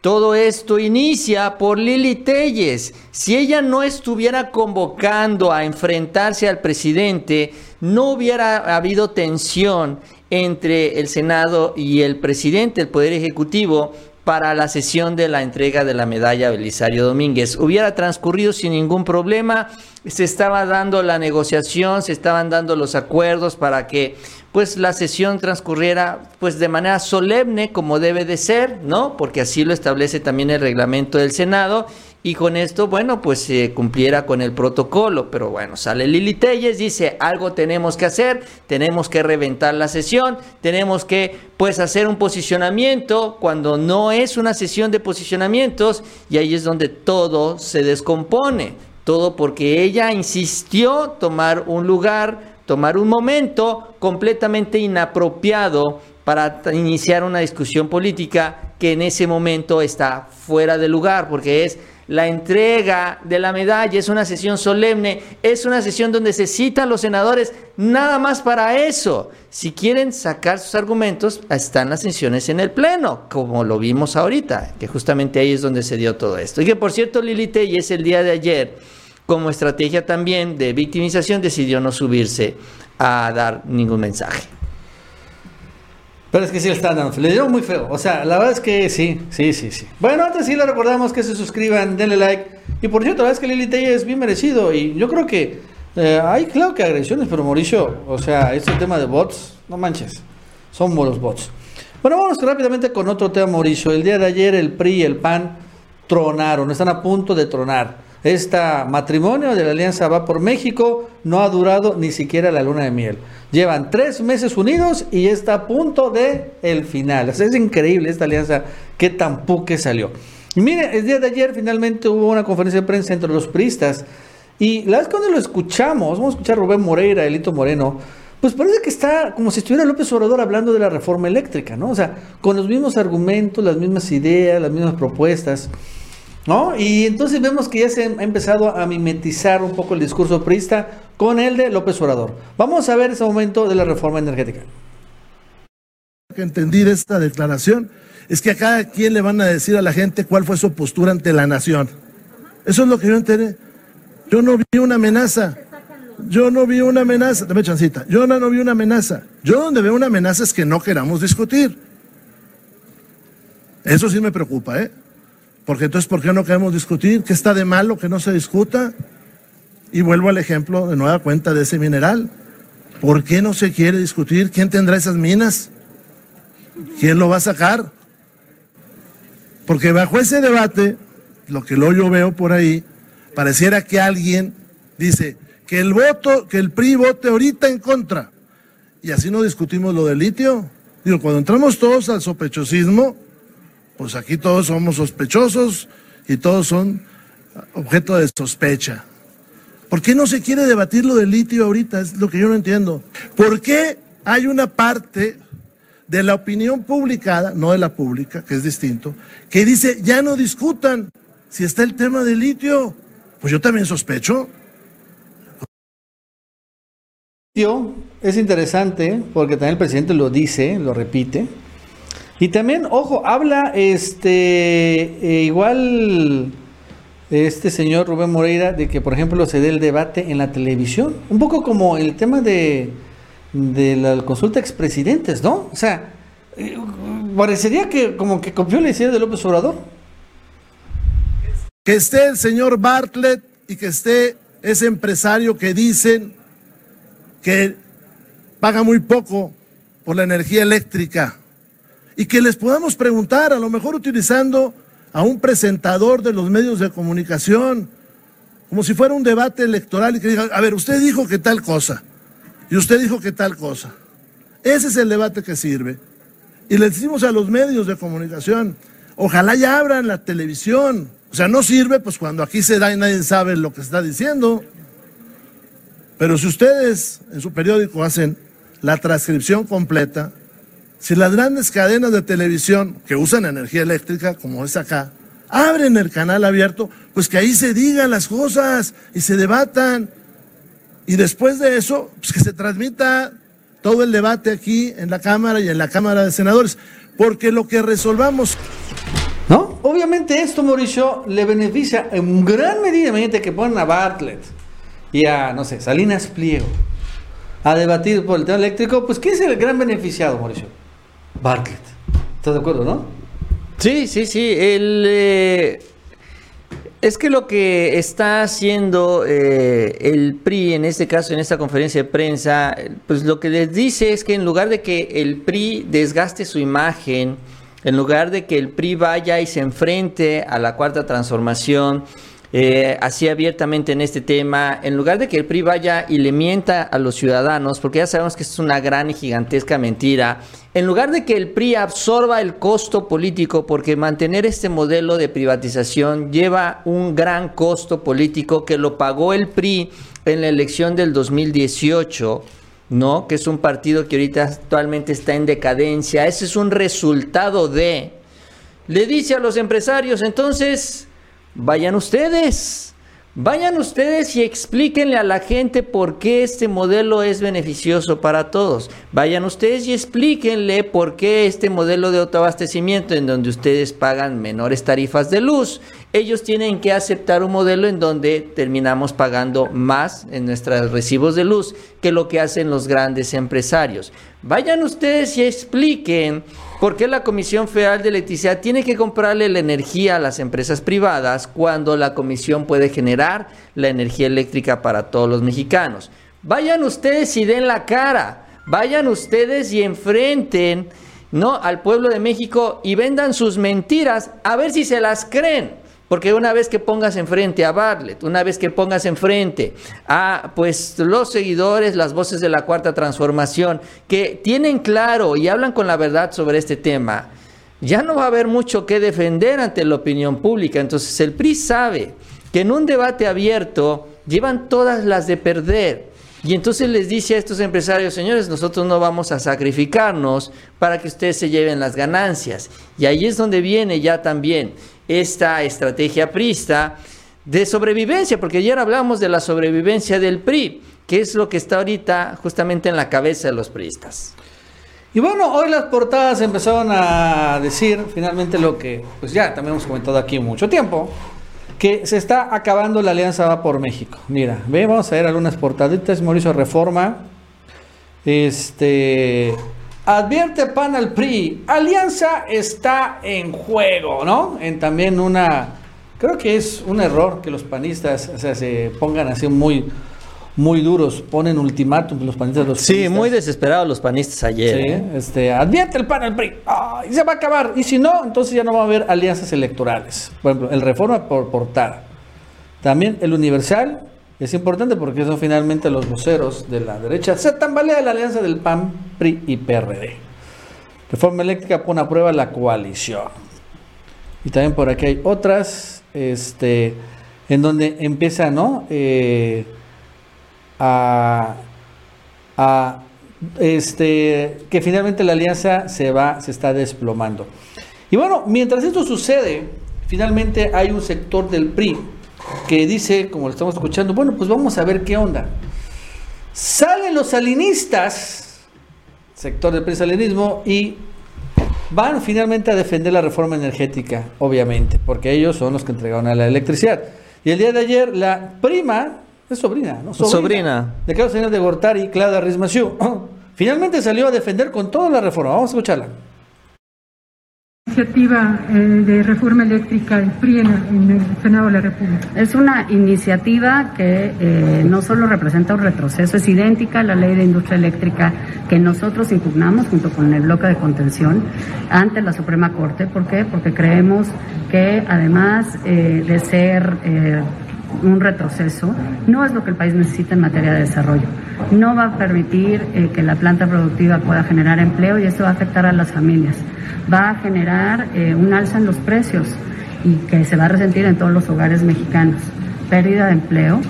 Todo esto inicia por Lili Telles. Si ella no estuviera convocando a enfrentarse al presidente, no hubiera habido tensión entre el Senado y el presidente, el Poder Ejecutivo, para la sesión de la entrega de la medalla Belisario Domínguez. Hubiera transcurrido sin ningún problema, se estaba dando la negociación, se estaban dando los acuerdos para que pues la sesión transcurriera pues de manera solemne como debe de ser, ¿no? Porque así lo establece también el reglamento del Senado y con esto, bueno, pues se cumpliera con el protocolo. Pero bueno, sale Lili Telles, dice, algo tenemos que hacer, tenemos que reventar la sesión, tenemos que, pues, hacer un posicionamiento cuando no es una sesión de posicionamientos y ahí es donde todo se descompone. Todo porque ella insistió tomar un lugar, tomar un momento completamente inapropiado para iniciar una discusión política que en ese momento está fuera de lugar, porque es la entrega de la medalla, es una sesión solemne, es una sesión donde se citan los senadores nada más para eso. Si quieren sacar sus argumentos, están las sesiones en el Pleno, como lo vimos ahorita, que justamente ahí es donde se dio todo esto. Y que por cierto, Lili es el día de ayer, como estrategia también de victimización, decidió no subirse a dar ningún mensaje. Pero es que sí le están le dieron muy feo. O sea, la verdad es que sí, sí, sí, sí. Bueno, antes sí le recordamos que se suscriban, denle like. Y por cierto, la verdad es que Lili Telle es bien merecido. Y yo creo que eh, hay, claro que agresiones, pero Mauricio, o sea, este tema de bots, no manches, son buenos bots. Bueno, vamos rápidamente con otro tema, Mauricio. El día de ayer el PRI y el PAN tronaron, están a punto de tronar. Este matrimonio de la Alianza Va por México no ha durado ni siquiera la luna de miel. Llevan tres meses unidos y está a punto de el final. es increíble esta alianza que tampoco salió. Y mire, el día de ayer finalmente hubo una conferencia de prensa entre los priistas. Y la vez cuando lo escuchamos, vamos a escuchar a Rubén Moreira, Elito Moreno, pues parece que está como si estuviera López Obrador hablando de la reforma eléctrica, ¿no? O sea, con los mismos argumentos, las mismas ideas, las mismas propuestas. ¿No? Y entonces vemos que ya se ha empezado a mimetizar un poco el discurso priista con el de López Obrador. Vamos a ver ese momento de la reforma energética. Que entendí de esta declaración es que a cada quien le van a decir a la gente cuál fue su postura ante la nación. Eso es lo que yo entendí. Yo no vi una amenaza. Yo no vi una amenaza. Dame chancita. Yo no vi una amenaza. Yo donde veo una amenaza es que no queramos discutir. Eso sí me preocupa, ¿eh? Porque entonces, ¿por qué no queremos discutir? ¿Qué está de malo que no se discuta? Y vuelvo al ejemplo de nueva cuenta de ese mineral. ¿Por qué no se quiere discutir? ¿Quién tendrá esas minas? ¿Quién lo va a sacar? Porque bajo ese debate, lo que yo veo por ahí, pareciera que alguien dice que el voto, que el PRI vote ahorita en contra. Y así no discutimos lo del litio. Digo, cuando entramos todos al sospechosismo, pues aquí todos somos sospechosos y todos son objeto de sospecha. ¿Por qué no se quiere debatir lo del litio ahorita? Es lo que yo no entiendo. ¿Por qué hay una parte de la opinión publicada, no de la pública, que es distinto, que dice, ya no discutan si está el tema del litio? Pues yo también sospecho. Es interesante porque también el presidente lo dice, lo repite, y también, ojo, habla este eh, igual este señor Rubén Moreira de que, por ejemplo, se dé el debate en la televisión. Un poco como el tema de, de la consulta expresidentes, ¿no? O sea, eh, parecería que como que confió la idea de López Obrador. Que esté el señor Bartlett y que esté ese empresario que dicen que paga muy poco por la energía eléctrica y que les podamos preguntar, a lo mejor utilizando a un presentador de los medios de comunicación, como si fuera un debate electoral y que diga, a ver, usted dijo que tal cosa, y usted dijo que tal cosa. Ese es el debate que sirve. Y le decimos a los medios de comunicación, ojalá ya abran la televisión. O sea, no sirve pues cuando aquí se da y nadie sabe lo que está diciendo. Pero si ustedes en su periódico hacen la transcripción completa, si las grandes cadenas de televisión que usan energía eléctrica, como es acá, abren el canal abierto, pues que ahí se digan las cosas y se debatan. Y después de eso, pues que se transmita todo el debate aquí en la Cámara y en la Cámara de Senadores, porque lo que resolvamos... ¿No? Obviamente esto, Mauricio, le beneficia en gran medida, imagínate que ponen a Bartlett y a, no sé, Salinas Pliego a debatir por el tema eléctrico, pues ¿quién es el gran beneficiado, Mauricio? ¿Estás de acuerdo, no? Sí, sí, sí. El, eh, es que lo que está haciendo eh, el PRI, en este caso, en esta conferencia de prensa, pues lo que les dice es que en lugar de que el PRI desgaste su imagen, en lugar de que el PRI vaya y se enfrente a la cuarta transformación, eh, así abiertamente en este tema, en lugar de que el PRI vaya y le mienta a los ciudadanos, porque ya sabemos que es una gran y gigantesca mentira, en lugar de que el PRI absorba el costo político, porque mantener este modelo de privatización lleva un gran costo político que lo pagó el PRI en la elección del 2018. ¿no? Que es un partido que ahorita actualmente está en decadencia. Ese es un resultado de... Le dice a los empresarios, entonces, Vayan ustedes, vayan ustedes y explíquenle a la gente por qué este modelo es beneficioso para todos. Vayan ustedes y explíquenle por qué este modelo de autoabastecimiento en donde ustedes pagan menores tarifas de luz, ellos tienen que aceptar un modelo en donde terminamos pagando más en nuestros recibos de luz que lo que hacen los grandes empresarios. Vayan ustedes y expliquen ¿Por qué la Comisión Federal de Electricidad tiene que comprarle la energía a las empresas privadas cuando la comisión puede generar la energía eléctrica para todos los mexicanos? Vayan ustedes y den la cara, vayan ustedes y enfrenten ¿no? al pueblo de México y vendan sus mentiras a ver si se las creen. Porque una vez que pongas enfrente a Bartlett, una vez que pongas enfrente a pues los seguidores, las voces de la cuarta transformación, que tienen claro y hablan con la verdad sobre este tema, ya no va a haber mucho que defender ante la opinión pública. Entonces el PRI sabe que en un debate abierto llevan todas las de perder. Y entonces les dice a estos empresarios, señores, nosotros no vamos a sacrificarnos para que ustedes se lleven las ganancias. Y ahí es donde viene ya también esta estrategia prista de sobrevivencia, porque ayer hablamos de la sobrevivencia del PRI, que es lo que está ahorita justamente en la cabeza de los priistas. Y bueno, hoy las portadas empezaron a decir finalmente lo que, pues ya también hemos comentado aquí mucho tiempo, que se está acabando la alianza Va por México. Mira, ve, vamos a ver algunas portaditas. Mauricio Reforma. Este. Advierte PAN al PRI. Alianza está en juego, ¿no? En también una. Creo que es un error que los panistas o sea, se pongan así muy muy duros, ponen ultimátum los panistas. Los sí, muy desesperados los panistas ayer. Sí, ¿eh? este, advierte el PAN al PRI, y se va a acabar. Y si no, entonces ya no va a haber alianzas electorales. Por ejemplo, el Reforma por portada. También el Universal es importante porque son finalmente los voceros de la derecha. Se tambalea la alianza del PAN, PRI y PRD. Reforma eléctrica pone a prueba la coalición. Y también por aquí hay otras, este, en donde empieza, ¿no? Eh, a, este, que finalmente la alianza se va, se está desplomando. Y bueno, mientras esto sucede, finalmente hay un sector del PRI que dice, como lo estamos escuchando, bueno, pues vamos a ver qué onda. Salen los salinistas, sector del PRI salinismo, y van finalmente a defender la reforma energética, obviamente, porque ellos son los que entregaron a la electricidad. Y el día de ayer, la prima es sobrina, ¿no? Sobrina. De Carlos Señor de Gortari, Clara Rismaciú. Finalmente salió a defender con toda la reforma. Vamos a escucharla. Iniciativa eh, de reforma eléctrica en, el Senado de la República. Es una iniciativa que eh, no solo representa un retroceso, es idéntica a la ley de industria eléctrica que nosotros impugnamos junto con el bloque de contención ante la Suprema Corte. ¿Por qué? Porque creemos que además eh, de ser un retroceso, no es lo que el país necesita en materia de desarrollo. No va a permitir que la planta productiva pueda generar empleo y esto va a afectar a las familias. Va a generar eh, un alza en los precios y que se va a resentir en todos los hogares mexicanos. Pérdida de empleo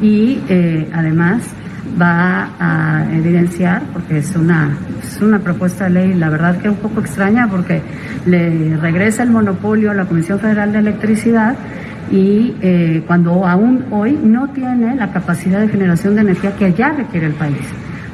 y eh, además va a evidenciar, porque es una, es una propuesta de ley, la verdad que un poco extraña, porque le regresa el monopolio a la Comisión Federal de Electricidad y eh, cuando aún hoy no tiene la capacidad de generación de energía que ya requiere el país.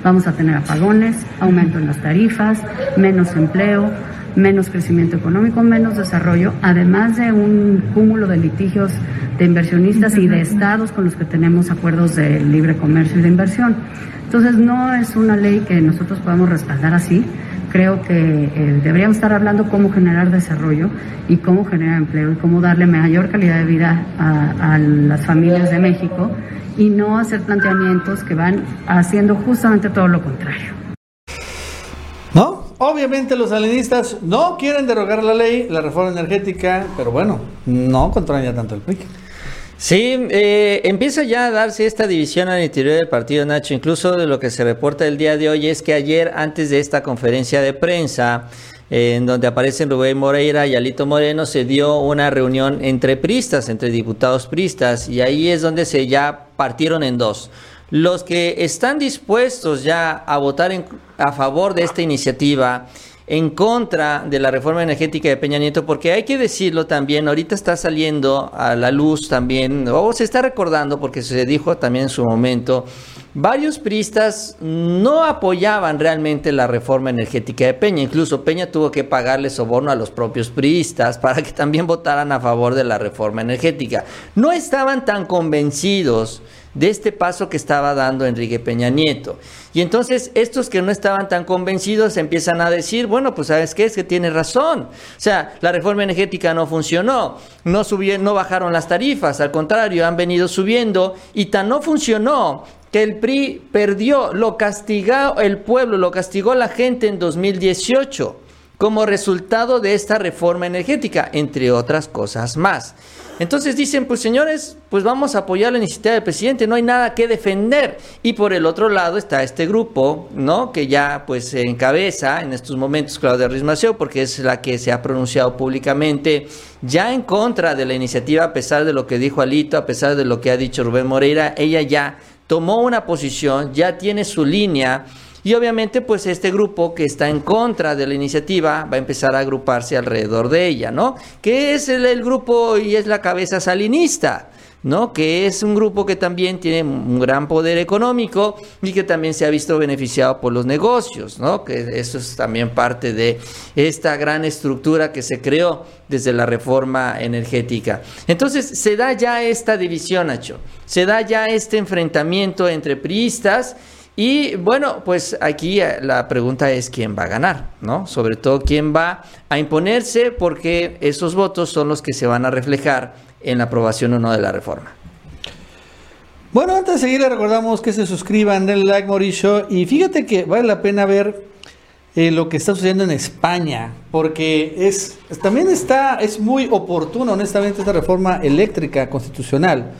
Vamos a tener apagones, aumento en las tarifas, menos empleo, menos crecimiento económico, menos desarrollo, además de un cúmulo de litigios de inversionistas y de estados con los que tenemos acuerdos de libre comercio y de inversión. Entonces no es una ley que nosotros podamos respaldar así creo que eh, deberíamos estar hablando cómo generar desarrollo y cómo generar empleo y cómo darle mayor calidad de vida a, las familias de México y no hacer planteamientos que van haciendo justamente todo lo contrario. Obviamente los salinistas no quieren derogar la ley, la reforma energética, pero bueno, no controlan ya tanto el PRI. Sí, eh, empieza ya a darse esta división al interior del partido Nacho. Incluso de lo que se reporta el día de hoy es que ayer, antes de esta conferencia de prensa, eh, en donde aparecen Rubén Moreira y Alito Moreno, se dio una reunión entre pristas, entre diputados pristas, y ahí es donde se ya partieron en dos. Los que están dispuestos ya a votar a favor de esta iniciativa en contra de la reforma energética de Peña Nieto, porque hay que decirlo también, ahorita está saliendo a la luz también, o se está recordando, porque se dijo también en su momento, varios priistas no apoyaban realmente la reforma energética de Peña, incluso Peña tuvo que pagarle soborno a los propios priistas para que también votaran a favor de la reforma energética. No estaban tan convencidos de este paso que estaba dando Enrique Peña Nieto. Y entonces estos que no estaban tan convencidos empiezan a decir, bueno, pues sabes qué, es que tiene razón. O sea, la reforma energética no funcionó, no, subieron, no bajaron las tarifas, al contrario, han venido subiendo y tan no funcionó que el PRI perdió, lo castigó el pueblo, lo castigó la gente en 2018 como resultado de esta reforma energética, entre otras cosas más. Entonces dicen, pues señores, pues vamos a apoyar la iniciativa del presidente, no hay nada que defender. Y por el otro lado está este grupo, ¿no? Que ya pues se encabeza en estos momentos Claudia Ruiz porque es la que se ha pronunciado públicamente ya en contra de la iniciativa, a pesar de lo que dijo Alito, a pesar de lo que ha dicho Rubén Moreira, ella ya tomó una posición, ya tiene su línea y obviamente, pues este grupo que está en contra de la iniciativa va a empezar a agruparse alrededor de ella, ¿no? Que es el, grupo y es la cabeza salinista. ¿no? que es un grupo que también tiene un gran poder económico y que también se ha visto beneficiado por los negocios, ¿no? que eso es también parte de esta gran estructura que se creó desde la reforma energética. Entonces se da ya esta división, Nacho, se da ya este enfrentamiento entre priistas y bueno, pues aquí eh, la pregunta es quién va a ganar, ¿no? Sobre todo quién va a imponerse porque esos votos son los que se van a reflejar en la aprobación o no de la reforma. Bueno, antes de seguir, le recordamos que se suscriban, denle like, Mauricio. Y fíjate que vale la pena ver eh, lo que está sucediendo en España, porque es también está, es muy oportuno, honestamente, esta reforma eléctrica constitucional.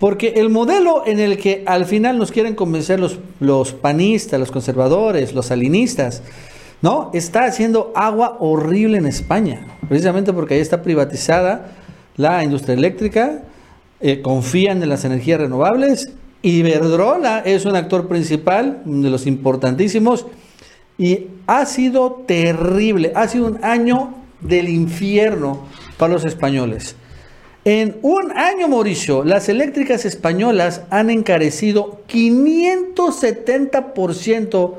Porque el modelo en el que al final nos quieren convencer los, los panistas, los conservadores, los salinistas, ¿no? Está haciendo agua horrible en España, precisamente porque ahí está privatizada la industria eléctrica, eh, confían en las energías renovables, Iberdrola es un actor principal, de los importantísimos, y ha sido terrible, ha sido un año del infierno para los españoles. En un año, Mauricio, las eléctricas españolas han encarecido 570%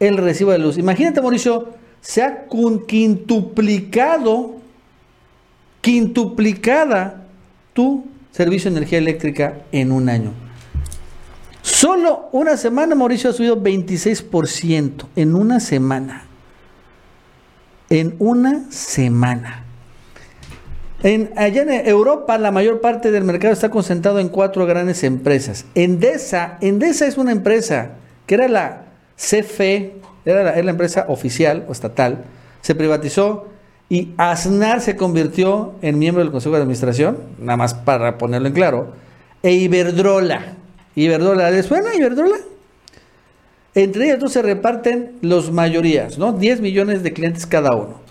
el recibo de luz. Imagínate, Mauricio, se ha quintuplicado, quintuplicada tu servicio de energía eléctrica en un año. Solo una semana, Mauricio, ha subido 26% en una semana. En una semana. En, allá en Europa la mayor parte del mercado está concentrado en cuatro grandes empresas. Endesa, Endesa es una empresa que era la CFE, era la, empresa oficial o estatal, se privatizó y Aznar se convirtió en miembro del Consejo de Administración, nada más para ponerlo en claro, e Iberdrola. Iberdrola, ¿les suena Iberdrola? Entre ellas dos se reparten los mayorías, ¿no? 10 millones de clientes cada uno.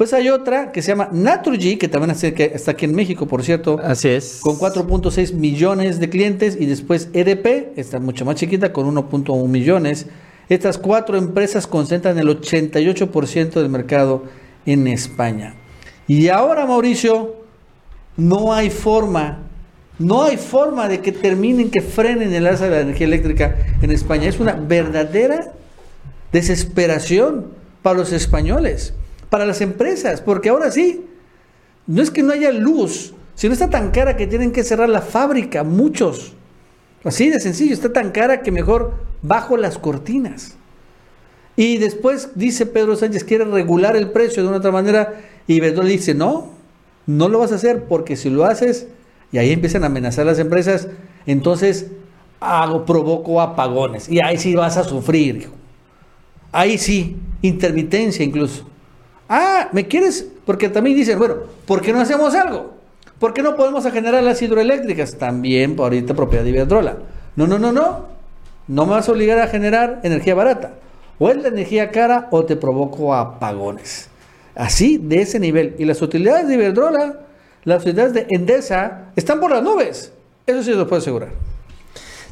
Pues hay otra que se llama Naturgy, que también está aquí en México, por cierto. Así es. Con 4.6 millones de clientes. Y después EDP, está mucho más chiquita, con 1.1 millones. Estas cuatro empresas concentran el 88% del mercado en España. Y ahora, Mauricio, no hay forma, no hay forma de que terminen, que frenen el alza de la energía eléctrica en España. Es una verdadera desesperación para los españoles para las empresas, porque ahora sí, no es que no haya luz, sino está tan cara que tienen que cerrar la fábrica, muchos. Así de sencillo, está tan cara que mejor bajo las cortinas. Y después dice Pedro Sánchez, quiere regular el precio de una otra manera, y Bedol dice, no, no lo vas a hacer, porque si lo haces, y ahí empiezan a amenazar las empresas, entonces hago, provoco apagones, y ahí sí vas a sufrir, hijo. Ahí sí, intermitencia incluso. Ah, ¿me quieres? Porque también dicen, bueno, ¿por qué no hacemos algo? ¿Por qué no podemos generar las hidroeléctricas? También ahorita propiedad de Iberdrola. No, no, no, no. No me vas a obligar a generar energía barata. O es la energía cara o te provoco apagones. Así, de ese nivel. Y las utilidades de Iberdrola, las utilidades de Endesa, están por las nubes. Eso sí lo puedo asegurar.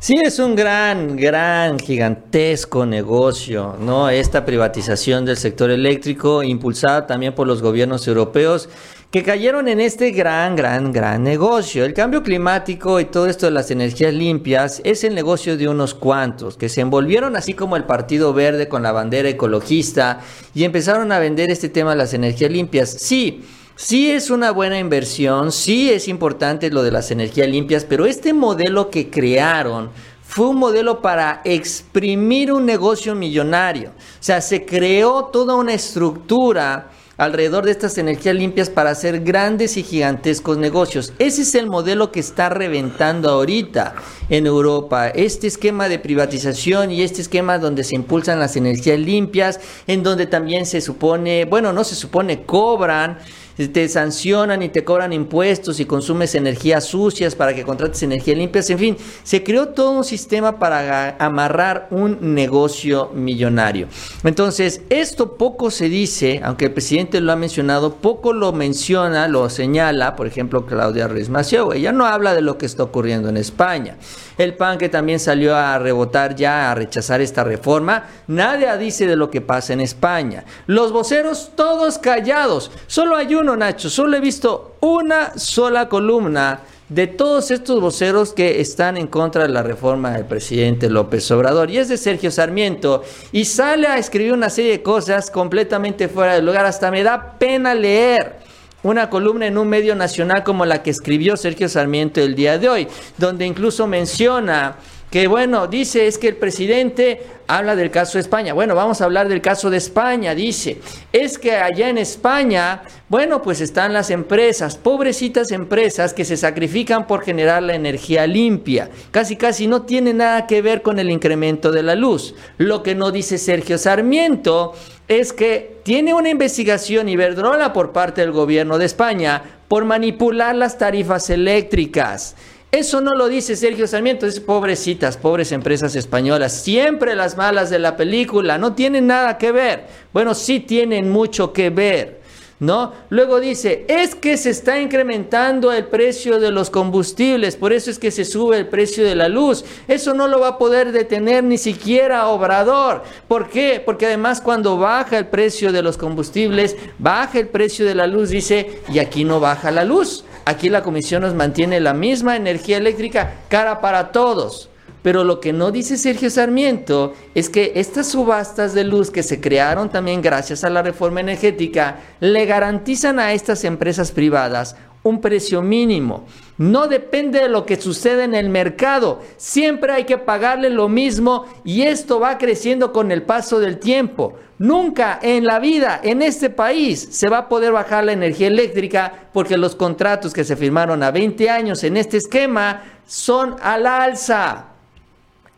Sí, es un gran, gran, gigantesco negocio, ¿no? Esta privatización del sector eléctrico, impulsada también por los gobiernos europeos, que cayeron en este gran, gran, gran negocio. El cambio climático y todo esto de las energías limpias es el negocio de unos cuantos, que se envolvieron así como el Partido Verde con la bandera ecologista y empezaron a vender este tema de las energías limpias. Sí, Sí es una buena inversión, sí es importante lo de las energías limpias, pero este modelo que crearon fue un modelo para exprimir un negocio millonario. O sea, se creó toda una estructura alrededor de estas energías limpias para hacer grandes y gigantescos negocios. Ese es el modelo que está reventando ahorita en Europa. Este esquema de privatización y este esquema donde se impulsan las energías limpias, en donde también se supone, bueno, no se supone, cobran te sancionan y te cobran impuestos y consumes energías sucias para que contrates energía limpias, en fin, se creó todo un sistema para amarrar un negocio millonario. Entonces, esto poco se dice, aunque el presidente lo ha mencionado, poco lo menciona, lo señala, por ejemplo, Claudia Ruiz Massieu, ella no habla de lo que está ocurriendo en España. El PAN que también salió a rebotar ya, a rechazar esta reforma, nadie dice de lo que pasa en España. Los voceros todos callados, solo hay uno Nacho, solo he visto una sola columna de todos estos voceros que están en contra de la reforma del presidente López Obrador. Y es de Sergio Sarmiento. Y sale a escribir una serie de cosas completamente fuera de lugar. Hasta me da pena leer una columna en un medio nacional como la que escribió Sergio Sarmiento el día de hoy, donde incluso menciona que bueno, dice es que el presidente habla del caso de España. Bueno, vamos a hablar del caso de España, dice. Es que allá en España, bueno, pues están las empresas, pobrecitas empresas que se sacrifican por generar la energía limpia. Casi, casi no tiene nada que ver con el incremento de la luz. Lo que no dice Sergio Sarmiento es que tiene una investigación Iberdrola por parte del gobierno de España por manipular las tarifas eléctricas. Eso no lo dice Sergio Sarmiento, es pobrecitas, pobres empresas españolas, siempre las malas de la película, no tienen nada que ver. Bueno, sí tienen mucho que ver. ¿No? Luego dice, es que se está incrementando el precio de los combustibles, por eso es que se sube el precio de la luz. Eso no lo va a poder detener ni siquiera Obrador. ¿Por qué? Porque además cuando baja el precio de los combustibles, baja el precio de la luz, dice, y aquí no baja la luz. Aquí la comisión nos mantiene la misma energía eléctrica cara para todos. Pero lo que no dice Sergio Sarmiento es que estas subastas de luz que se crearon también gracias a la reforma energética le garantizan a estas empresas privadas un precio mínimo. No depende de lo que sucede en el mercado. Siempre hay que pagarle lo mismo y esto va creciendo con el paso del tiempo. Nunca en la vida, en este país, se va a poder bajar la energía eléctrica porque los contratos que se firmaron a 20 años en este esquema son al alza.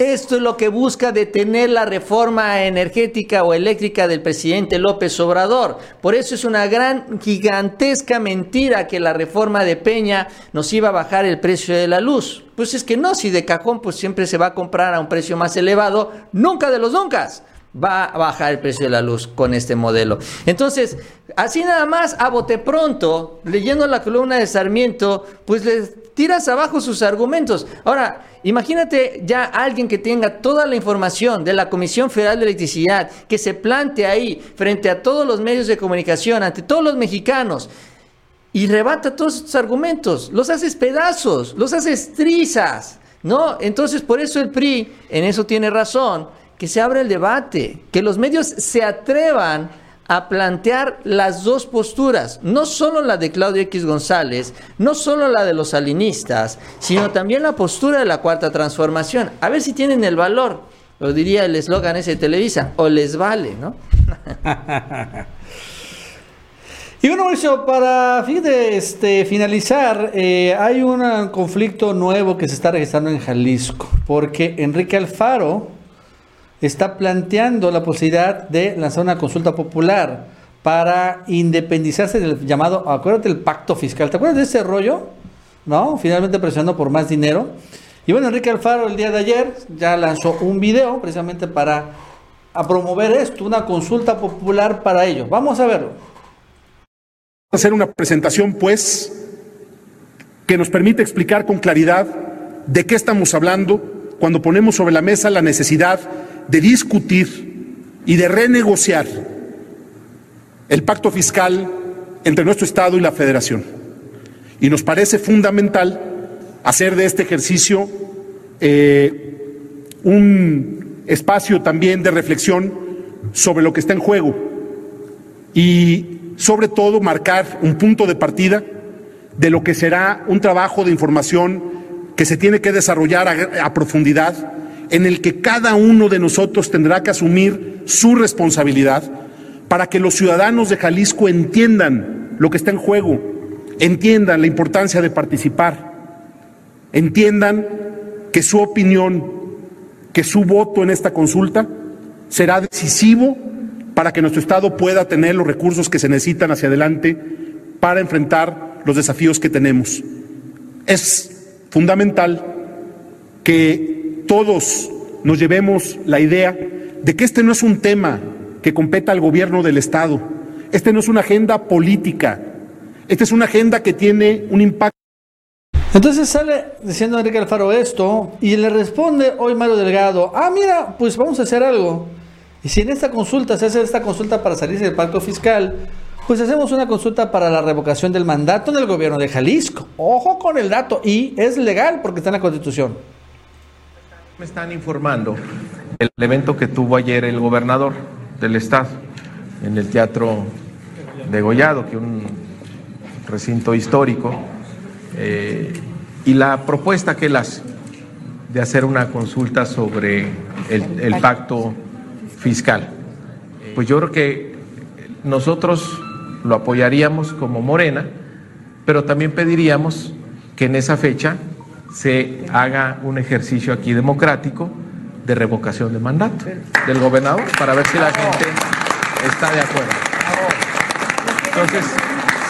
Esto es lo que busca detener la reforma energética o eléctrica del presidente López Obrador. Por eso es una gran, gigantesca mentira que la reforma de Peña nos iba a bajar el precio de la luz. Pues es que no, si de cajón pues siempre se va a comprar a un precio más elevado, nunca de los nunca va a bajar el precio de la luz con este modelo. Entonces, así nada más, a bote pronto, leyendo la columna de Sarmiento, pues le tiras abajo sus argumentos. Ahora, imagínate ya alguien que tenga toda la información de la Comisión Federal de Electricidad, que se plante ahí frente a todos los medios de comunicación, ante todos los mexicanos, y rebata todos estos argumentos, los haces pedazos, los haces trizas, ¿no? Entonces, por eso el PRI, en eso tiene razón, que se abra el debate, que los medios se atrevan a plantear las dos posturas, no solo la de Claudio X González, no solo la de los salinistas, sino también la postura de la cuarta transformación. A ver si tienen el valor, lo diría el eslogan ese de Televisa, o les vale, ¿no? Y bueno, Mauricio, para este, finalizar, eh, hay un conflicto nuevo que se está registrando en Jalisco, porque Enrique Alfaro, está planteando la posibilidad de lanzar una consulta popular para independizarse del llamado, acuérdate, el pacto fiscal. ¿Te acuerdas de ese rollo? ¿No? Finalmente presionando por más dinero. Y bueno, Enrique Alfaro el día de ayer ya lanzó un video precisamente para promover esto, una consulta popular para ello. Vamos a verlo. A hacer una presentación, pues, que nos permite explicar con claridad de qué estamos hablando cuando ponemos sobre la mesa la necesidad de discutir y de renegociar el pacto fiscal entre nuestro Estado y la Federación. Y nos parece fundamental hacer de este ejercicio eh, un espacio también de reflexión sobre lo que está en juego y sobre todo marcar un punto de partida de lo que será un trabajo de información que se tiene que desarrollar a, a profundidad en el que cada uno de nosotros tendrá que asumir su responsabilidad para que los ciudadanos de Jalisco entiendan lo que está en juego, entiendan la importancia de participar, entiendan que su opinión, que su voto en esta consulta será decisivo para que nuestro Estado pueda tener los recursos que se necesitan hacia adelante para enfrentar los desafíos que tenemos. Es fundamental que todos nos llevemos la idea de que este no es un tema que competa al gobierno del Estado. Este no es una agenda política. Esta es una agenda que tiene un impacto. Entonces sale diciendo Enrique Alfaro esto y le responde hoy Mario Delgado, ah, mira, pues vamos a hacer algo. Y si en esta consulta se hace esta consulta para salirse del pacto fiscal, pues hacemos una consulta para la revocación del mandato del gobierno de Jalisco. Ojo con el dato, y es legal porque está en la Constitución. Me están informando el evento que tuvo ayer el gobernador del estado en el Teatro de Gollado, que es un recinto histórico, eh, y la propuesta que él hace de hacer una consulta sobre el, el pacto fiscal. Pues yo creo que nosotros lo apoyaríamos como Morena, pero también pediríamos que en esa fecha se haga un ejercicio aquí democrático de revocación de mandato del gobernador para ver si la gente está de acuerdo. Entonces,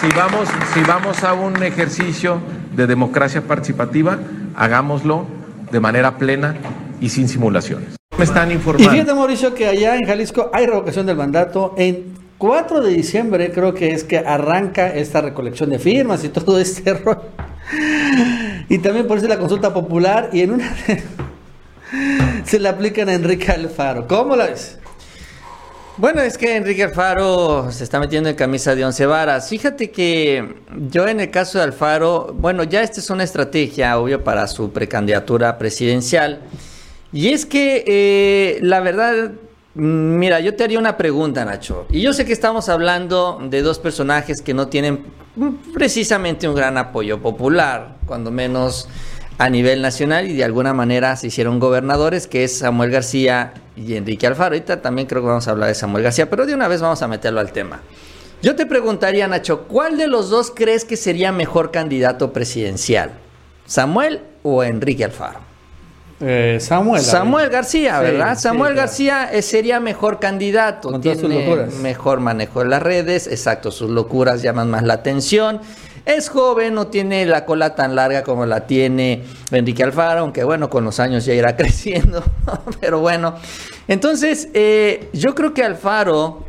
si vamos, si vamos a un ejercicio de democracia participativa, hagámoslo de manera plena y sin simulaciones. Me están Y informando. fíjate, Mauricio, que allá en Jalisco hay revocación del mandato. En 4 de diciembre creo que es que arranca esta recolección de firmas y todo este rollo. Y también por eso la consulta popular y en una se le aplican a Enrique Alfaro. ¿Cómo la ves? Bueno, es que Enrique Alfaro se está metiendo en camisa de once varas. Fíjate que yo en el caso de Alfaro, bueno, ya esta es una estrategia, obvio, para su precandidatura presidencial. Y es que, eh, la verdad, mira, yo te haría una pregunta, Nacho. Y yo sé que estamos hablando de dos personajes que no tienen precisamente un gran apoyo popular, cuando menos a nivel nacional y de alguna manera se hicieron gobernadores, que es Samuel García y Enrique Alfaro. Ahorita también creo que vamos a hablar de Samuel García, pero de una vez vamos a meterlo al tema. Yo te preguntaría, Nacho, ¿cuál de los dos crees que sería mejor candidato presidencial? ¿Samuel o Enrique Alfaro? Eh, Samuel. Samuel García, Sí, ¿verdad? sí, Samuel claro. García eh, sería mejor candidato. Con todas sus tiene locuras. mejor manejo de las redes, exacto, sus locuras llaman más la atención. Es joven, no tiene la cola tan larga como la tiene Enrique Alfaro, aunque bueno, con los años ya irá creciendo. Pero bueno, entonces eh, yo creo que Alfaro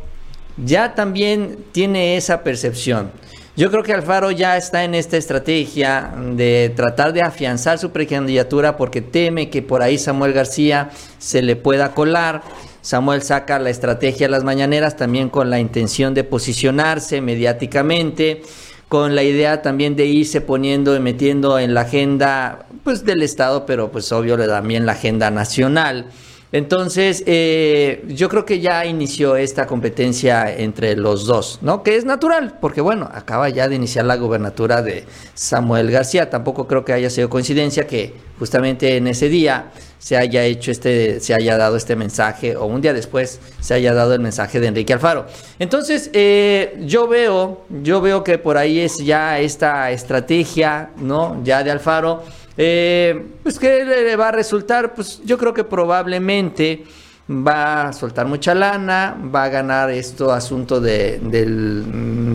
ya también tiene esa percepción. Yo creo que Alfaro ya está en esta estrategia de tratar de afianzar su precandidatura porque teme que por ahí Samuel García se le pueda colar. Samuel saca la estrategia a las mañaneras también con la intención de posicionarse mediáticamente, con la idea también de irse poniendo y metiendo en la agenda pues del Estado, pero pues obvio también la agenda nacional. Entonces, eh, yo creo que ya inició esta competencia entre los dos, ¿no? Que es natural, porque bueno, acaba ya de iniciar la gubernatura de Samuel García. Tampoco creo que haya sido coincidencia que justamente en ese día se haya hecho este, se haya dado este mensaje, o un día después se haya dado el mensaje de Enrique Alfaro. Entonces, eh, yo veo, yo veo que por ahí es ya esta estrategia, ¿no? Ya de Alfaro. Eh, pues que le va a resultar, pues yo creo que probablemente va a soltar mucha lana, va a ganar esto asunto de,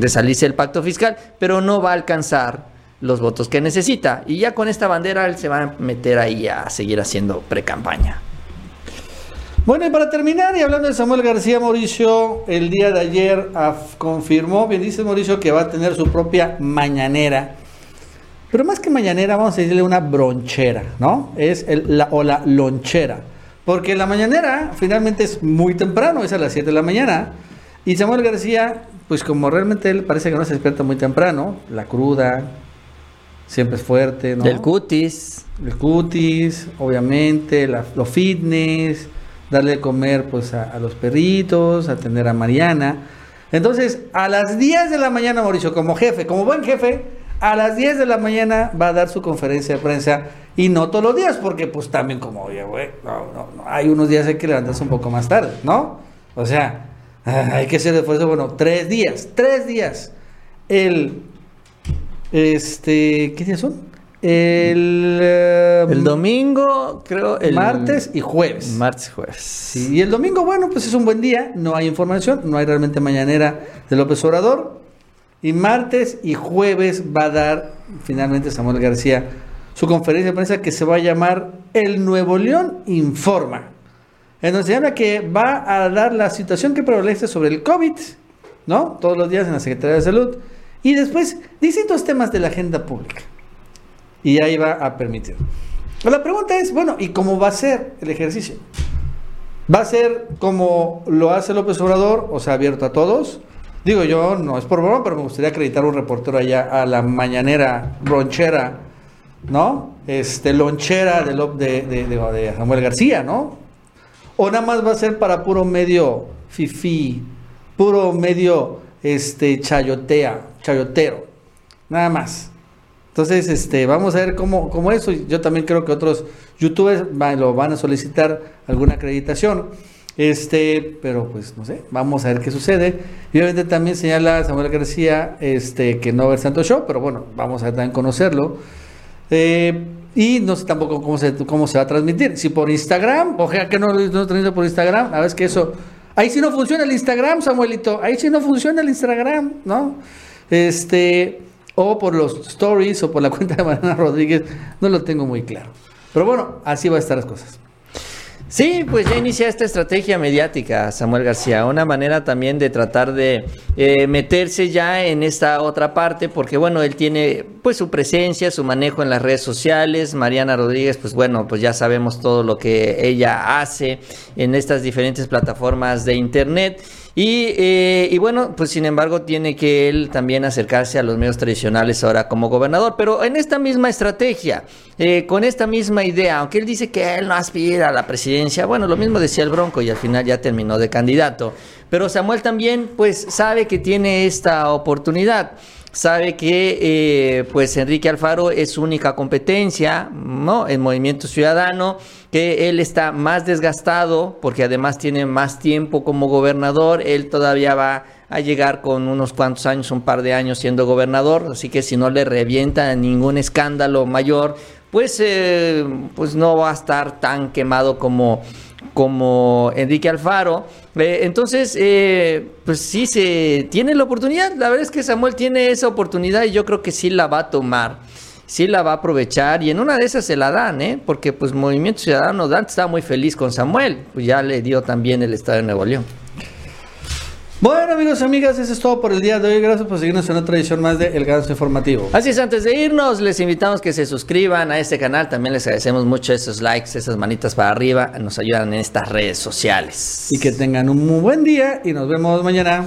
salirse del pacto fiscal, pero no va a alcanzar los votos que necesita. Y ya con esta bandera él se va a meter ahí a seguir haciendo pre-campaña. Bueno, y para terminar, y hablando de Samuel García Mauricio, el día de ayer confirmó, bien dice Mauricio, que va a tener su propia mañanera. Pero más que mañanera, vamos a decirle una bronchera, ¿no? Es el- la, o la lonchera. Porque la mañanera finalmente es muy temprano, es a las 7 de la mañana. Y Samuel García, pues como realmente él parece que no se despierta muy temprano, la cruda, siempre es fuerte, ¿no? Del cutis. El cutis, obviamente, la- lo fitness, darle de comer pues a, a los perritos, atender a Mariana. Entonces, a las 10 de la mañana, Mauricio, como jefe, como buen jefe, a las 10 de la mañana va a dar su conferencia de prensa y no todos los días, porque pues también como, oye, güey, no, no, no, hay unos días hay que levantarse un poco más tarde, ¿no? O sea, hay que hacer esfuerzo, bueno, tres días, tres días. El, este, ¿qué días son? El, eh, El domingo, creo. El martes y jueves. Martes y jueves. Sí, y el domingo, bueno, pues es un buen día, no hay información, no hay realmente mañanera de López Obrador. Y martes y jueves va a dar finalmente Samuel García su conferencia de prensa que se va a llamar El Nuevo León Informa. En donde se habla que va a dar la situación que prevalece sobre el COVID, ¿no? Todos los días en la Secretaría de Salud. Y después distintos temas de la agenda pública. Y ahí va a permitir. La pregunta es, bueno, ¿y cómo va a ser el ejercicio? ¿Va a ser como lo hace López Obrador, o sea, abierto a todos? Digo yo, no es por broma, pero me gustaría acreditar un reportero allá a la mañanera ronchera, ¿no? Este, lonchera de, de, de- de- Samuel García, ¿no? O nada más va a ser para puro medio fifí, puro medio este, chayotea, chayotero, nada más. Entonces, este, vamos a ver cómo, cómo eso. Yo también creo que otros youtubers lo van a solicitar alguna acreditación. Este, pero pues no sé, vamos a ver qué sucede. Y obviamente también señala Samuel García este, que no va a haber Santo Show, pero bueno, vamos a también conocerlo. Eh, y no sé tampoco cómo se, cómo se va a transmitir. Si por Instagram, o sea, que no lo no transmite por Instagram, a ver que eso. Ahí sí no funciona el Instagram, Samuelito. Ahí sí no funciona el Instagram, ¿no? Este, o por los stories o por la cuenta de Mariana Rodríguez, no lo tengo muy claro. Pero bueno, así va a estar las cosas. Sí, pues ya inicia esta estrategia mediática, Samuel García, una manera también de tratar de eh, meterse ya en esta otra parte, porque bueno, él tiene pues su presencia, su manejo en las redes sociales, Mariana Rodríguez, pues bueno, pues ya sabemos todo lo que ella hace en estas diferentes plataformas de internet. Y, eh, y bueno, pues sin embargo tiene que él también acercarse a los medios tradicionales ahora como gobernador, pero en esta misma estrategia, eh, con esta misma idea, aunque él dice que él no aspira a la presidencia, bueno, lo mismo decía el Bronco y al final ya terminó de candidato, pero Samuel también pues sabe que tiene esta oportunidad sabe que eh, pues Enrique Alfaro es su única competencia ¿no? en Movimiento Ciudadano, que él está más desgastado porque además tiene más tiempo como gobernador, él todavía va a llegar con unos cuantos años, un par de años siendo gobernador, así que si no le revienta ningún escándalo mayor, pues, eh, pues no va a estar tan quemado como, como Enrique Alfaro. Eh, entonces, eh, pues sí se tiene la oportunidad. La verdad es que Samuel tiene esa oportunidad y yo creo que sí la va a tomar, sí la va a aprovechar y en una de esas se la dan, ¿eh? Porque pues Movimiento Ciudadano Dante está muy feliz con Samuel, pues ya le dio también el Estado de Nuevo León. Bueno, amigos y amigas, eso es todo por el día de hoy. Gracias por seguirnos en otra edición más de El Ganso Informativo. Así es, antes de irnos, les invitamos que se suscriban a este canal. También les agradecemos mucho esos likes, esas manitas para arriba. Nos ayudan en estas redes sociales. Y que tengan un muy buen día y nos vemos mañana.